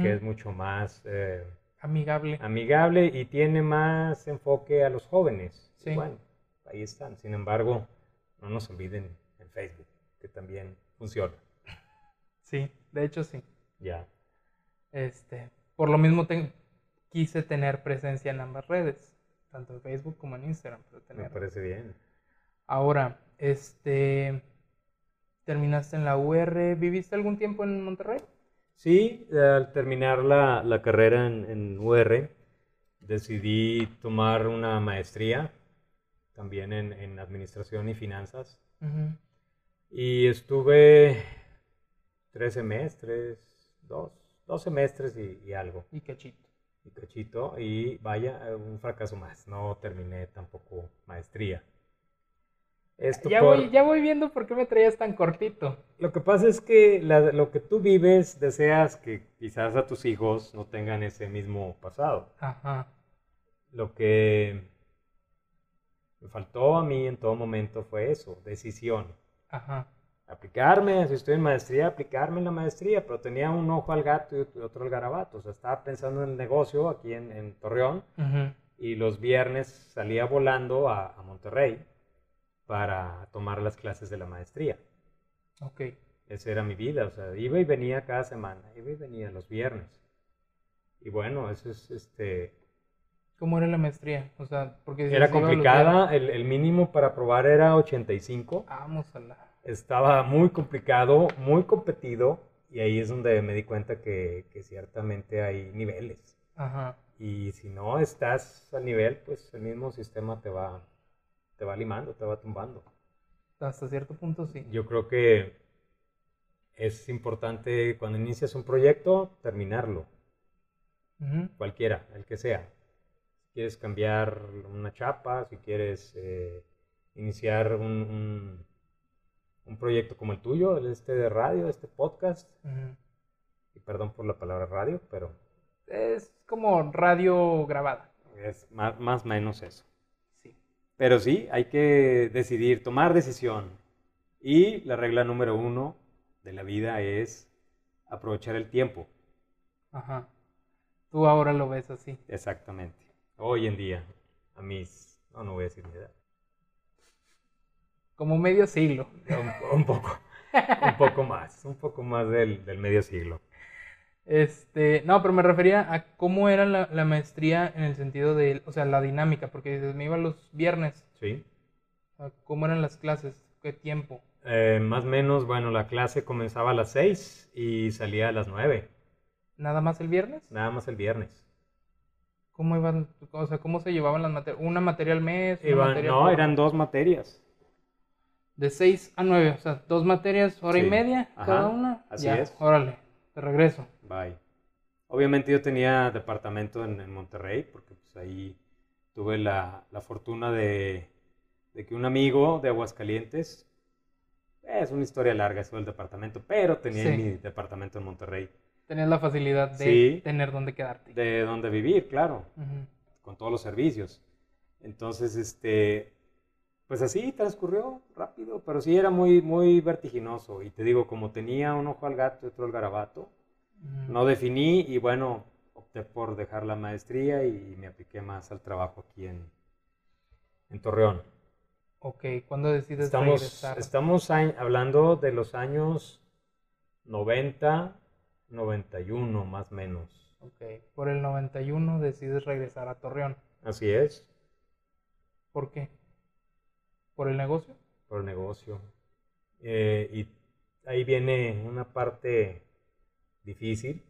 Speaker 2: que es mucho más
Speaker 1: eh, amigable.
Speaker 2: amigable y tiene más enfoque a los jóvenes. Sí. Bueno, ahí están. Sin embargo, no nos olviden en Facebook, que también funciona.
Speaker 1: Sí, de hecho sí. Ya. Este, por lo mismo quise tener presencia en ambas redes, tanto en Facebook como en Instagram.
Speaker 2: Me parece bien.
Speaker 1: Ahora, este, terminaste en la UR. ¿Viviste algún tiempo en Monterrey?
Speaker 2: Sí, al terminar la, la carrera en, en, UR, decidí tomar una maestría también en, en administración y finanzas. Y estuve tres semestres, dos, dos semestres y, y, algo.
Speaker 1: Y cachito.
Speaker 2: Y cachito, y vaya, un fracaso más. No terminé tampoco maestría
Speaker 1: ya, voy, ya voy viendo por qué me traías tan cortito.
Speaker 2: Lo que pasa es que lo que tú vives, deseas que quizás a tus hijos no tengan ese mismo pasado. Ajá. Lo que me faltó a mí en todo momento fue eso, decisión. Ajá. Aplicarme, si estoy en maestría, aplicarme en la maestría, pero tenía un ojo al gato y otro al garabato. O sea, estaba pensando en el negocio aquí en, Torreón y los viernes salía volando a, a Monterrey para tomar las clases de la maestría. Ok. Esa era mi vida, o sea, iba y venía cada semana, iba y venía los viernes. Y bueno, eso es este...
Speaker 1: ¿Cómo era la maestría? O sea,
Speaker 2: porque... Era complicada, el, el, mínimo para probar era 85.
Speaker 1: Vamos a la...
Speaker 2: Estaba muy complicado, muy competido, y ahí es donde me di cuenta que, que ciertamente hay niveles. Ajá. Y si no estás al nivel, pues el mismo sistema te va, te va limando, te va tumbando.
Speaker 1: Hasta cierto punto sí.
Speaker 2: Yo creo que es importante cuando inicias un proyecto terminarlo. Cualquiera, el que sea. Quieres cambiar una chapa, si quieres eh, iniciar un, un, proyecto como el tuyo, este de radio, este podcast. Y perdón por la palabra radio, pero...
Speaker 1: Es como radio grabada.
Speaker 2: Es más o menos eso. Pero sí, hay que decidir, tomar decisión. Y la regla número uno de la vida es aprovechar el tiempo.
Speaker 1: Ajá. Tú ahora lo ves así.
Speaker 2: Exactamente. Hoy en día, a mis... No, no voy a decir mi edad.
Speaker 1: Como medio siglo.
Speaker 2: Un, poco. un poco más. Un poco más del, del medio siglo.
Speaker 1: Este, no, pero me refería a cómo era la, maestría en el sentido de, o sea, la dinámica, porque me iba los viernes. Sí. ¿Cómo eran las clases? ¿Qué tiempo?
Speaker 2: Eh, más o menos, bueno, la clase comenzaba a las 6 y salía a las 9.
Speaker 1: ¿Nada más el viernes?
Speaker 2: Nada más el viernes.
Speaker 1: ¿Cómo iban, o sea, cómo se llevaban las materias? ¿Una materia al mes?
Speaker 2: no, eran dos materias.
Speaker 1: De 6 a 9, o sea, dos materias, hora y media cada una. Así es. Órale, de regreso.
Speaker 2: Bye. Obviamente yo tenía departamento en, Monterrey, porque pues ahí tuve la, fortuna de, que un amigo de Aguascalientes, es una historia larga eso del departamento, pero tenía mi departamento en Monterrey.
Speaker 1: Tenías la facilidad de tener dónde quedarte.
Speaker 2: De dónde vivir, claro, con todos los servicios. Entonces, este, pues así transcurrió rápido, pero sí era muy, muy vertiginoso. Y te digo, como tenía un ojo al gato y otro al garabato, no definí y bueno, opté por dejar la maestría y me apliqué más al trabajo aquí en, en Torreón.
Speaker 1: Ok, ¿cuándo decides
Speaker 2: estamos,
Speaker 1: regresar?
Speaker 2: Estamos hablando de los años 90, 91 más menos.
Speaker 1: Ok, por el 91 decides regresar a Torreón.
Speaker 2: Así es.
Speaker 1: ¿Por qué? ¿Por el negocio?
Speaker 2: Por el negocio. Eh, y ahí viene una parte difícil.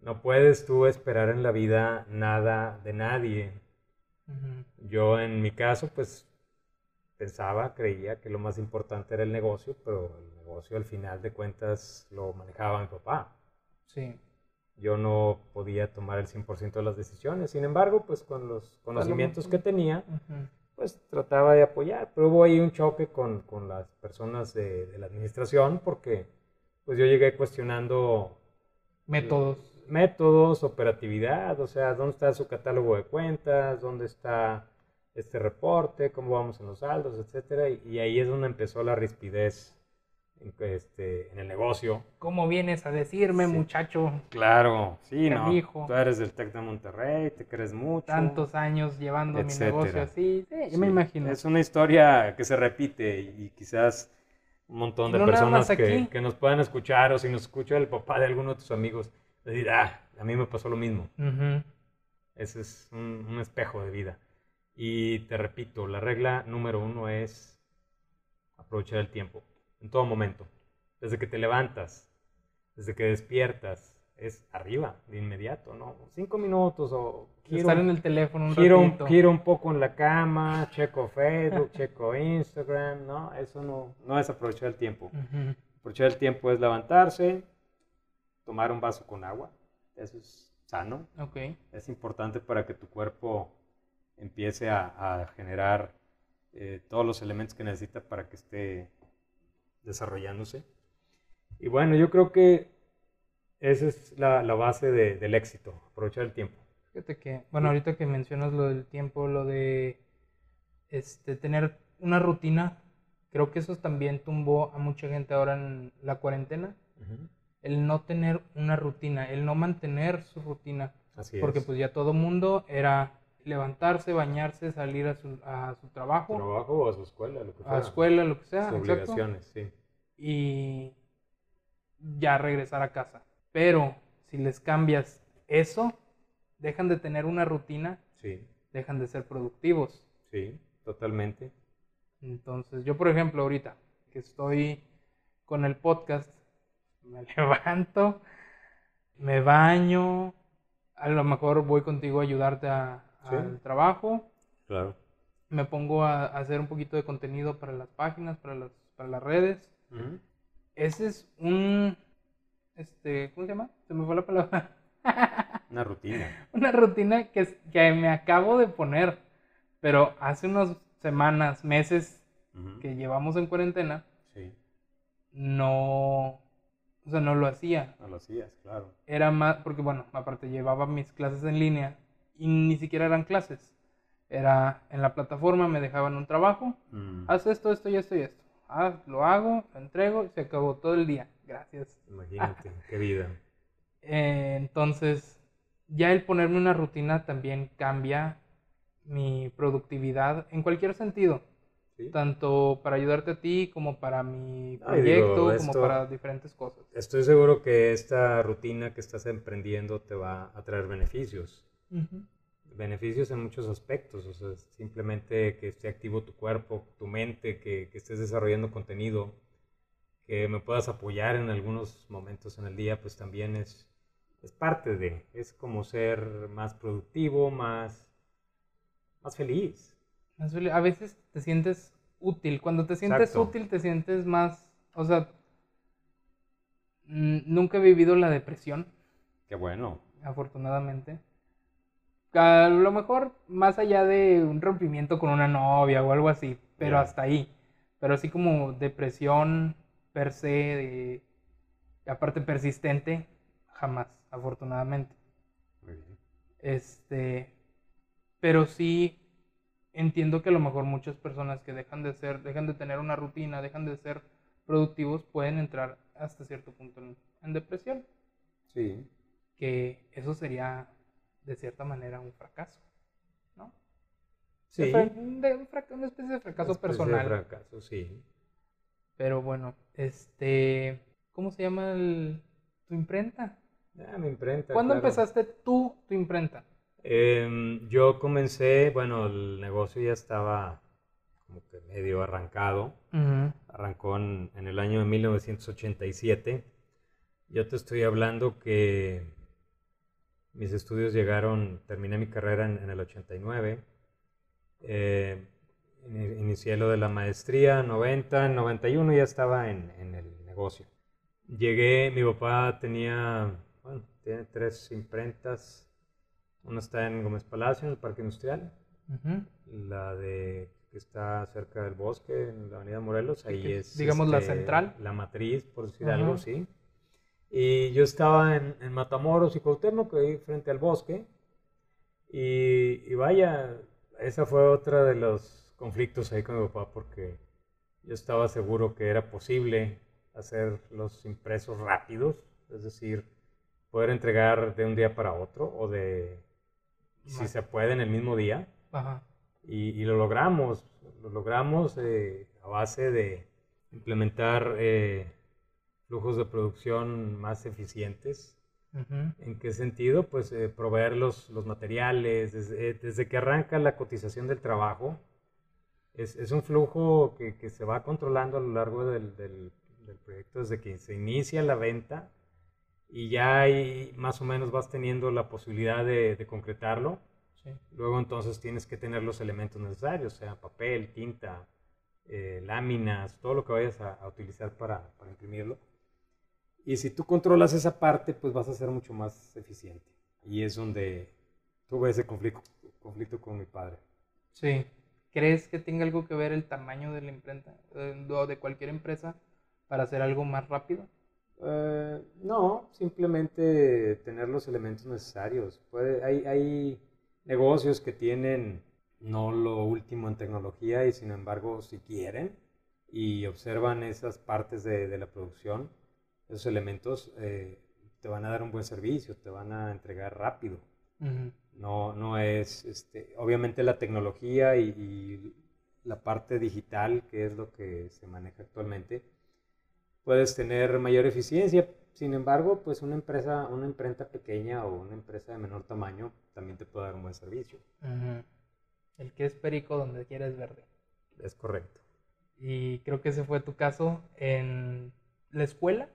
Speaker 2: No puedes tú esperar en la vida nada de nadie. Yo en mi caso, pues pensaba, creía que lo más importante era el negocio, pero el negocio al final de cuentas lo manejaba mi papá.
Speaker 1: Sí.
Speaker 2: Yo no podía tomar el 100% de las decisiones. Sin embargo, pues con los conocimientos que tenía, pues trataba de apoyar. Pero hubo ahí un choque con, con las personas de, de, la administración porque pues yo llegué cuestionando
Speaker 1: métodos.
Speaker 2: Métodos, operatividad, o sea, ¿dónde está su catálogo de cuentas? ¿Dónde está este reporte? ¿Cómo vamos en los saldos? Etcétera. Y, ahí es donde empezó la rispidez este, en el negocio.
Speaker 1: ¿Cómo vienes a decirme, muchacho?
Speaker 2: Claro, sí, no. Tú eres del TEC de Monterrey, te crees mucho.
Speaker 1: Tantos años llevando mi negocio así. Sí, me imagino.
Speaker 2: Es una historia que se repite y, quizás un montón de personas que, que, nos puedan escuchar o si nos escucha el papá de alguno de tus amigos, decir, ah, a mí me pasó lo mismo. Ese es un, espejo de vida. Y te repito, la regla número uno es aprovechar el tiempo, en todo momento. Desde que te levantas, desde que despiertas, es arriba, de inmediato, ¿no? Cinco minutos o...
Speaker 1: Estar en el teléfono un
Speaker 2: giro, ratito. Giro un poco en la cama, checo Facebook, checo Instagram, ¿no? Eso no, no es aprovechar el tiempo. Aprovechar el tiempo es levantarse, tomar un vaso con agua. Eso es sano.
Speaker 1: Okay.
Speaker 2: Es importante para que tu cuerpo empiece a, generar eh, todos los elementos que necesita para que esté desarrollándose. Y bueno, yo creo que esa es la, la base de, del éxito, aprovechar el tiempo.
Speaker 1: Fíjate que, bueno, ahorita que mencionas lo del tiempo, lo de este, tener una rutina, creo que eso también tumbó a mucha gente ahora en la cuarentena el no tener una rutina, el no mantener su rutina.
Speaker 2: Así
Speaker 1: porque pues ya todo mundo era levantarse, bañarse, salir a su, a su trabajo.
Speaker 2: Trabajo o a su escuela, lo que sea.
Speaker 1: A escuela, lo que sea.
Speaker 2: obligaciones, sí.
Speaker 1: Y ya regresar a casa. Pero si les cambias eso, dejan de tener una rutina,
Speaker 2: sí.
Speaker 1: dejan de ser productivos.
Speaker 2: Sí, totalmente.
Speaker 1: Entonces, yo por ejemplo ahorita que estoy con el podcast, [LAUGHS] me levanto, me baño, a lo mejor voy contigo a ayudarte al trabajo.
Speaker 2: Claro.
Speaker 1: Me pongo a, hacer un poquito de contenido para las páginas, para las, para las redes. Ese es un, este, ¿cómo se llama? Se me fue la palabra. [LAUGHS]
Speaker 2: Una rutina.
Speaker 1: Una rutina que, que me acabo de poner, pero hace unas semanas, meses que llevamos en cuarentena,
Speaker 2: sí.
Speaker 1: no, o sea, no lo hacía.
Speaker 2: No lo hacías, claro.
Speaker 1: Era más, porque bueno, aparte llevaba mis clases en línea y ni siquiera eran clases. Era en la plataforma, me dejaban un trabajo, mm. haz esto, esto y esto y esto. Ah, lo hago, lo entrego y se acabó todo el día. Gracias.
Speaker 2: Imagínate, qué vida.
Speaker 1: Eh, [LAUGHS] entonces, ya el ponerme una rutina también cambia mi productividad en cualquier sentido. Tanto para ayudarte a ti como para mi proyecto, como para diferentes cosas.
Speaker 2: Estoy seguro que esta rutina que estás emprendiendo te va a traer beneficios. Beneficios en muchos aspectos, o sea, simplemente que esté activo tu cuerpo, tu mente, que, que estés desarrollando contenido, que me puedas apoyar en algunos momentos en el día, pues también es, es parte de, es como ser más productivo, más, más feliz.
Speaker 1: A veces te sientes útil. Cuando te sientes útil, te sientes más. O sea, nunca he vivido la depresión.
Speaker 2: Qué bueno.
Speaker 1: Afortunadamente. A lo mejor más allá de un rompimiento con una novia o algo así, pero hasta ahí. Pero así como depresión per se, de, aparte persistente, jamás, afortunadamente.
Speaker 2: Muy bien.
Speaker 1: Este, pero sí entiendo que a lo mejor muchas personas que dejan de ser, dejan de tener una rutina, dejan de ser productivos, pueden entrar hasta cierto punto en, depresión.
Speaker 2: Sí.
Speaker 1: Que eso sería, de cierta manera, un fracaso, ¿no?
Speaker 2: Sí.
Speaker 1: una especie de fracaso personal.
Speaker 2: fracaso, sí.
Speaker 1: Pero bueno, este, ¿cómo se llama tu imprenta?
Speaker 2: Ah, mi imprenta.
Speaker 1: ¿Cuándo empezaste tú tu imprenta?
Speaker 2: Em, yo comencé, bueno, el negocio ya estaba como que medio arrancado. Arrancó en, el año de 1987. Yo te estoy hablando que mis estudios llegaron, terminé mi carrera en, el 89. Eh, inicié lo de la maestría, 90, en 91 ya estaba en, en el negocio. Llegué, mi papá tenía, bueno, tiene tres imprentas una está en Gómez Palacio, en el Parque Industrial. La de que está cerca del bosque, en la Avenida Morelos. Ahí es.
Speaker 1: Digamos la este, central.
Speaker 2: La matriz, por decir algo, sí. Y yo estaba en, Matamoros y Cuauhtémoc, ahí frente al bosque. Y, vaya, esa fue otra de los conflictos ahí con mi papá, porque yo estaba seguro que era posible hacer los impresos rápidos, es decir, poder entregar de un día para otro o de si se puede en el mismo día. Y, lo logramos, lo logramos eh, a base de implementar eh, flujos de producción más eficientes. ¿En qué sentido? Pues eh, proveer los, los materiales, desde, que arranca la cotización del trabajo, es, es un flujo que, que, se va controlando a lo largo del, del, del, proyecto, desde que se inicia la venta y ya ahí más o menos vas teniendo la posibilidad de, concretarlo. Luego entonces tienes que tener los elementos necesarios, sea papel, tinta, eh, láminas, todo lo que vayas a, utilizar para, para, imprimirlo. Y si tú controlas esa parte, pues vas a ser mucho más eficiente. Y es donde tuve ese conflicto, conflicto con mi padre.
Speaker 1: Sí. ¿Crees que tenga algo que ver el tamaño de la imprenta eh, o de cualquier empresa para hacer algo más rápido?
Speaker 2: Eh, no, simplemente tener los elementos necesarios. Puede, hay, hay, negocios que tienen no lo último en tecnología y sin embargo si quieren y observan esas partes de, de la producción, esos elementos eh, te van a dar un buen servicio, te van a entregar rápido. No, no es, este, obviamente la tecnología y, y la parte digital, que es lo que se maneja actualmente, puedes tener mayor eficiencia. Sin embargo, pues una empresa, una imprenta pequeña o una empresa de menor tamaño también te puede dar un buen servicio.
Speaker 1: El que es perico donde quieres verde.
Speaker 2: Es correcto.
Speaker 1: Y creo que ese fue tu caso en la escuela.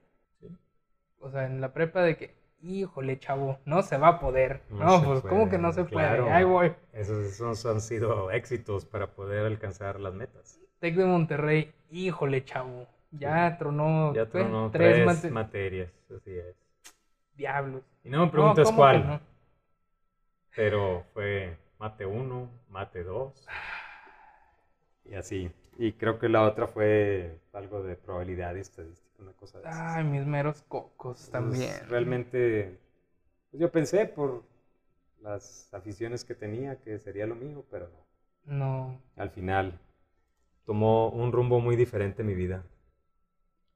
Speaker 1: O sea, en la prepa de que, híjole, chavo, no se va a poder. No, pues, ¿cómo que no se puede? Ahí voy.
Speaker 2: Esos, han sido éxitos para poder alcanzar las metas.
Speaker 1: Tec de Monterrey, híjole, chavo, ya tronó,
Speaker 2: ya tronó tres, materias, así es.
Speaker 1: Diablos.
Speaker 2: Y no me preguntes cuál. Pero fue mate 1, mate 2. Y así. Y creo que la otra fue algo de probabilidad y estadística, una cosa de
Speaker 1: Ay, mis meros cocos también.
Speaker 2: realmente, pues yo pensé por las aficiones que tenía que sería lo mío, pero
Speaker 1: no. No.
Speaker 2: Al final tomó un rumbo muy diferente mi vida.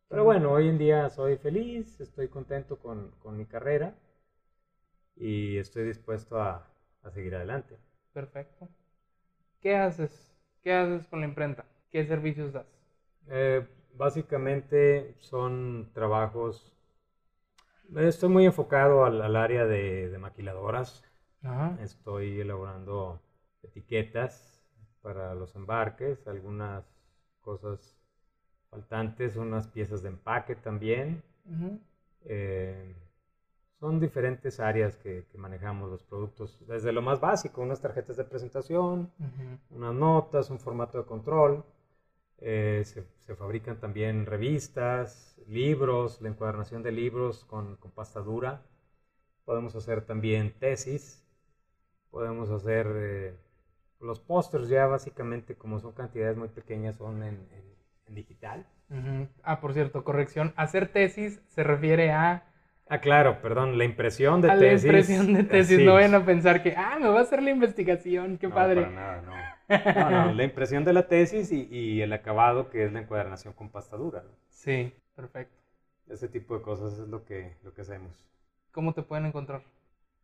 Speaker 2: Pero bueno, hoy en día soy feliz, estoy contento con, con mi carrera y estoy dispuesto a, a, seguir adelante.
Speaker 1: Perfecto. ¿Qué haces? ¿Qué haces con la imprenta? ¿Qué servicios das?
Speaker 2: Eh, básicamente son trabajos... Estoy muy enfocado al, al área de, de maquiladoras. Estoy elaborando etiquetas para los embarques, algunas cosas faltantes, unas piezas de empaque también. Eh, son diferentes áreas que, manejamos los productos, desde lo más básico, unas tarjetas de presentación, unas notas, un formato de control. Eh, se, fabrican también revistas, libros, la encuadernación de libros con, pasta dura. Podemos hacer también tesis. Podemos hacer eh, los pósters ya básicamente, como son cantidades muy pequeñas, son en digital.
Speaker 1: Ah, por cierto, corrección. Hacer tesis se refiere a...
Speaker 2: Ah, claro, perdón, la impresión de
Speaker 1: a
Speaker 2: tesis.
Speaker 1: La impresión de [LAUGHS] tesis, no vayan a pensar que, ah, me va a hacer la investigación, qué
Speaker 2: no,
Speaker 1: padre.
Speaker 2: Para nada, no. No, no, [LAUGHS] la impresión de la tesis y, el acabado que es la encuadernación con pasta dura.
Speaker 1: Sí, perfecto.
Speaker 2: Ese tipo de cosas es lo que, lo que hacemos.
Speaker 1: ¿Cómo te pueden encontrar?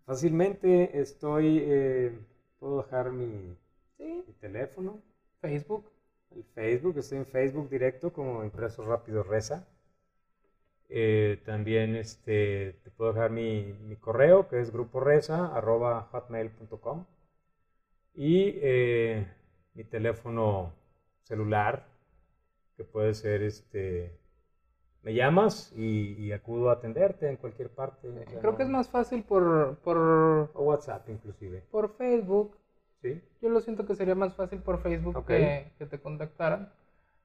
Speaker 2: Fácilmente estoy, eh, puedo dejar mi, teléfono.
Speaker 1: Facebook.
Speaker 2: El Facebook, estoy en Facebook directo como Impreso Rápido Reza. Eh, también este, te puedo dejar mi, mi correo que es gruporeza.hotmail.com y eh, mi teléfono celular que puede ser este me llamas y, acudo a atenderte en cualquier parte.
Speaker 1: Creo que es más fácil por, por...
Speaker 2: O WhatsApp inclusive.
Speaker 1: Por Facebook. Sí. Yo lo siento que sería más fácil por Facebook que, que, te contactaran.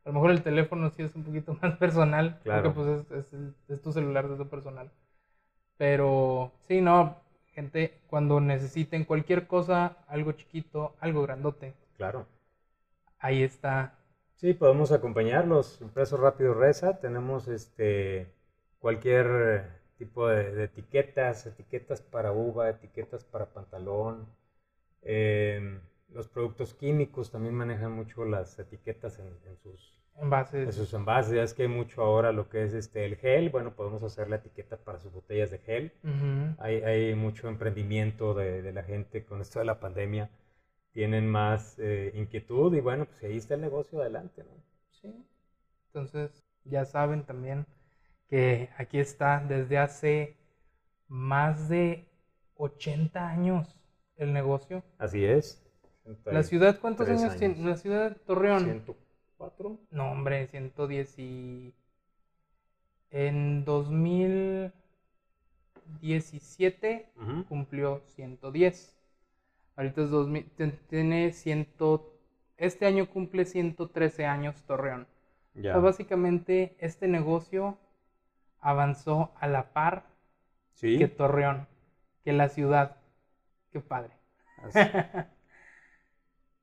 Speaker 1: A lo mejor el teléfono sí es un poquito [LAUGHS] más personal. Claro. Porque pues es, es, tu celular de tu personal. Pero sí, no, gente, cuando necesiten cualquier cosa, algo chiquito, algo grandote.
Speaker 2: Claro.
Speaker 1: Ahí está
Speaker 2: Sí, podemos acompañarlos. Impreso Rápido Reza, tenemos este cualquier tipo de, etiquetas, etiquetas para uva, etiquetas para pantalón. Em, los productos químicos también manejan mucho las etiquetas en, sus
Speaker 1: envases.
Speaker 2: En sus envases. Ya es que hay mucho ahora lo que es este el gel. Bueno, podemos hacer la etiqueta para sus botellas de gel. hay, hay, mucho emprendimiento de, de la gente con esto de la pandemia tienen más eh, inquietud y bueno, pues ahí está el negocio adelante, ¿no?
Speaker 1: Sí. Entonces, ya saben también que aquí está desde hace más de 80 años el negocio.
Speaker 2: Así es.
Speaker 1: ¿La ciudad cuántos años, tiene? ¿La ciudad de Torreón?
Speaker 2: 104.
Speaker 1: No, hombre, 110 y... En 2017 cumplió 110. Ahorita es 2000, tiene 100, este año cumple 113 años Torreón. Ya. básicamente este negocio avanzó a la par que Torreón, que la ciudad. Qué padre. [LAUGHS]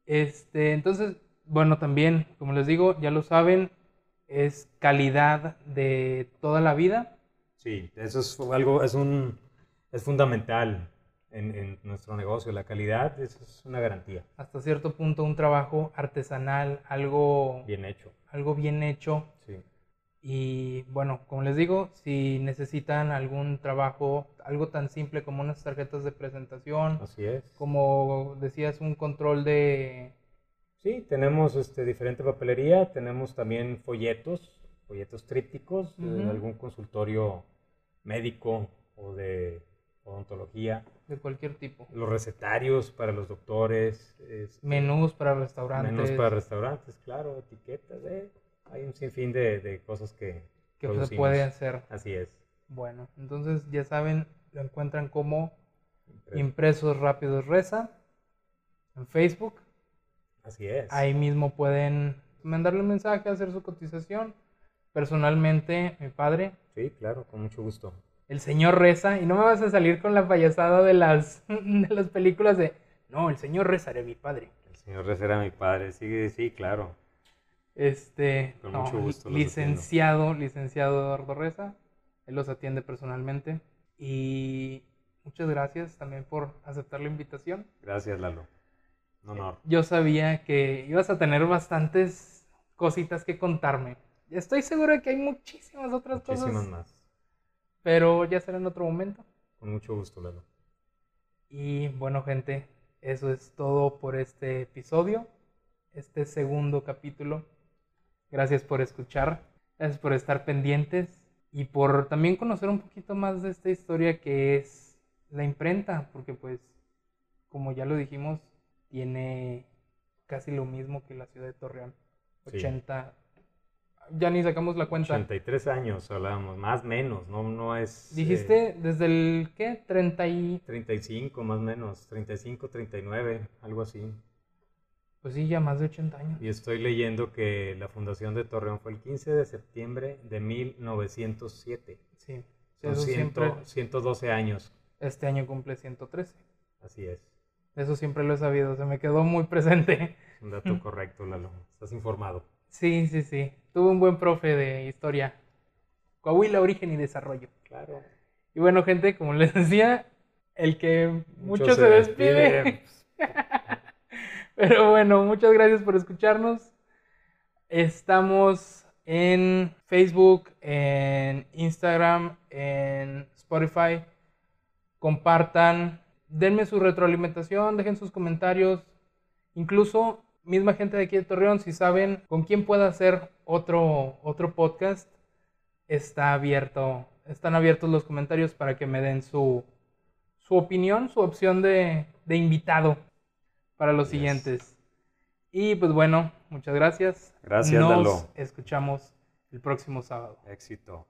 Speaker 1: este, entonces, bueno, también, como les digo, ya lo saben, es calidad de toda la vida.
Speaker 2: Sí, eso es algo, es un, es fundamental en, nuestro negocio. La calidad eso es una garantía.
Speaker 1: Hasta cierto punto un trabajo artesanal, algo
Speaker 2: bien hecho.
Speaker 1: Algo bien hecho.
Speaker 2: Sí.
Speaker 1: Y bueno, como les digo, si necesitan algún trabajo, algo tan simple como unas tarjetas de presentación.
Speaker 2: Así es.
Speaker 1: Como decías, un control de...
Speaker 2: Sí, tenemos este, diferente papelería, tenemos también folletos, folletos trípticos, de algún consultorio médico o de odontología.
Speaker 1: De cualquier tipo.
Speaker 2: Los recetarios para los doctores.
Speaker 1: Este, menús para restaurantes.
Speaker 2: Menús para restaurantes, claro, etiquetas. Eh. Hay un sinfín de, de cosas que,
Speaker 1: que se puede hacer.
Speaker 2: Así es.
Speaker 1: Bueno, entonces ya saben, lo encuentran como Impresos Rápidos Reza en Facebook.
Speaker 2: Así es.
Speaker 1: Ahí mismo pueden mandarle un mensaje, hacer su cotización. Personalmente, mi padre.
Speaker 2: Sí, claro, con mucho gusto
Speaker 1: el señor reza y no me vas a salir con la payasada de las, [LAUGHS] de las películas de, no, el señor reza era mi padre.
Speaker 2: El señor reza era mi padre, sí, sí, claro.
Speaker 1: Este, con mucho gusto licenciado, licenciado Eduardo Reza, él los atiende personalmente y muchas gracias también por aceptar la invitación.
Speaker 2: Gracias, Lalo. Un honor.
Speaker 1: Yo sabía que ibas a tener bastantes cositas que contarme. Estoy seguro de que hay muchísimas otras cosas.
Speaker 2: Muchísimas más
Speaker 1: pero ya será en otro momento.
Speaker 2: Con mucho gusto, Lalo.
Speaker 1: Y bueno, gente, eso es todo por este episodio, este segundo capítulo. Gracias por escuchar, gracias por estar pendientes y por también conocer un poquito más de esta historia que es la imprenta, porque pues, como ya lo dijimos, tiene casi lo mismo que la ciudad de Torreón. 80, ya ni sacamos la cuenta.
Speaker 2: 83 años hablábamos, más menos, no, no es...
Speaker 1: Dijiste eh, desde el, ¿qué? 30 y...
Speaker 2: 35 más o menos, 35, 39, algo así.
Speaker 1: Pues sí, ya más de 80 años.
Speaker 2: Y estoy leyendo que la fundación de Torreón fue el 15 de septiembre de 1907. Sí, Son 112 años.
Speaker 1: Este año cumple 113.
Speaker 2: Así es.
Speaker 1: Eso siempre lo he sabido, se me quedó muy presente.
Speaker 2: un dato correcto, Lalo. Estás informado.
Speaker 1: Sí, sí, sí. Tuve un buen profe de historia. Coahuila, origen y desarrollo.
Speaker 2: Claro.
Speaker 1: Y bueno, gente, como les decía, el que mucho, se, despide. [LAUGHS] Pero bueno, muchas gracias por escucharnos. Estamos en Facebook, en Instagram, en Spotify. Compartan, denme su retroalimentación, dejen sus comentarios. Incluso, misma gente de aquí de Torreón, si saben con quién pueda hacer otro, otro podcast, está abierto, están abiertos los comentarios para que me den su, su opinión, su opción de, de invitado para los siguientes. Y pues bueno, muchas gracias.
Speaker 2: Gracias,
Speaker 1: Nos escuchamos el próximo sábado.
Speaker 2: Éxito.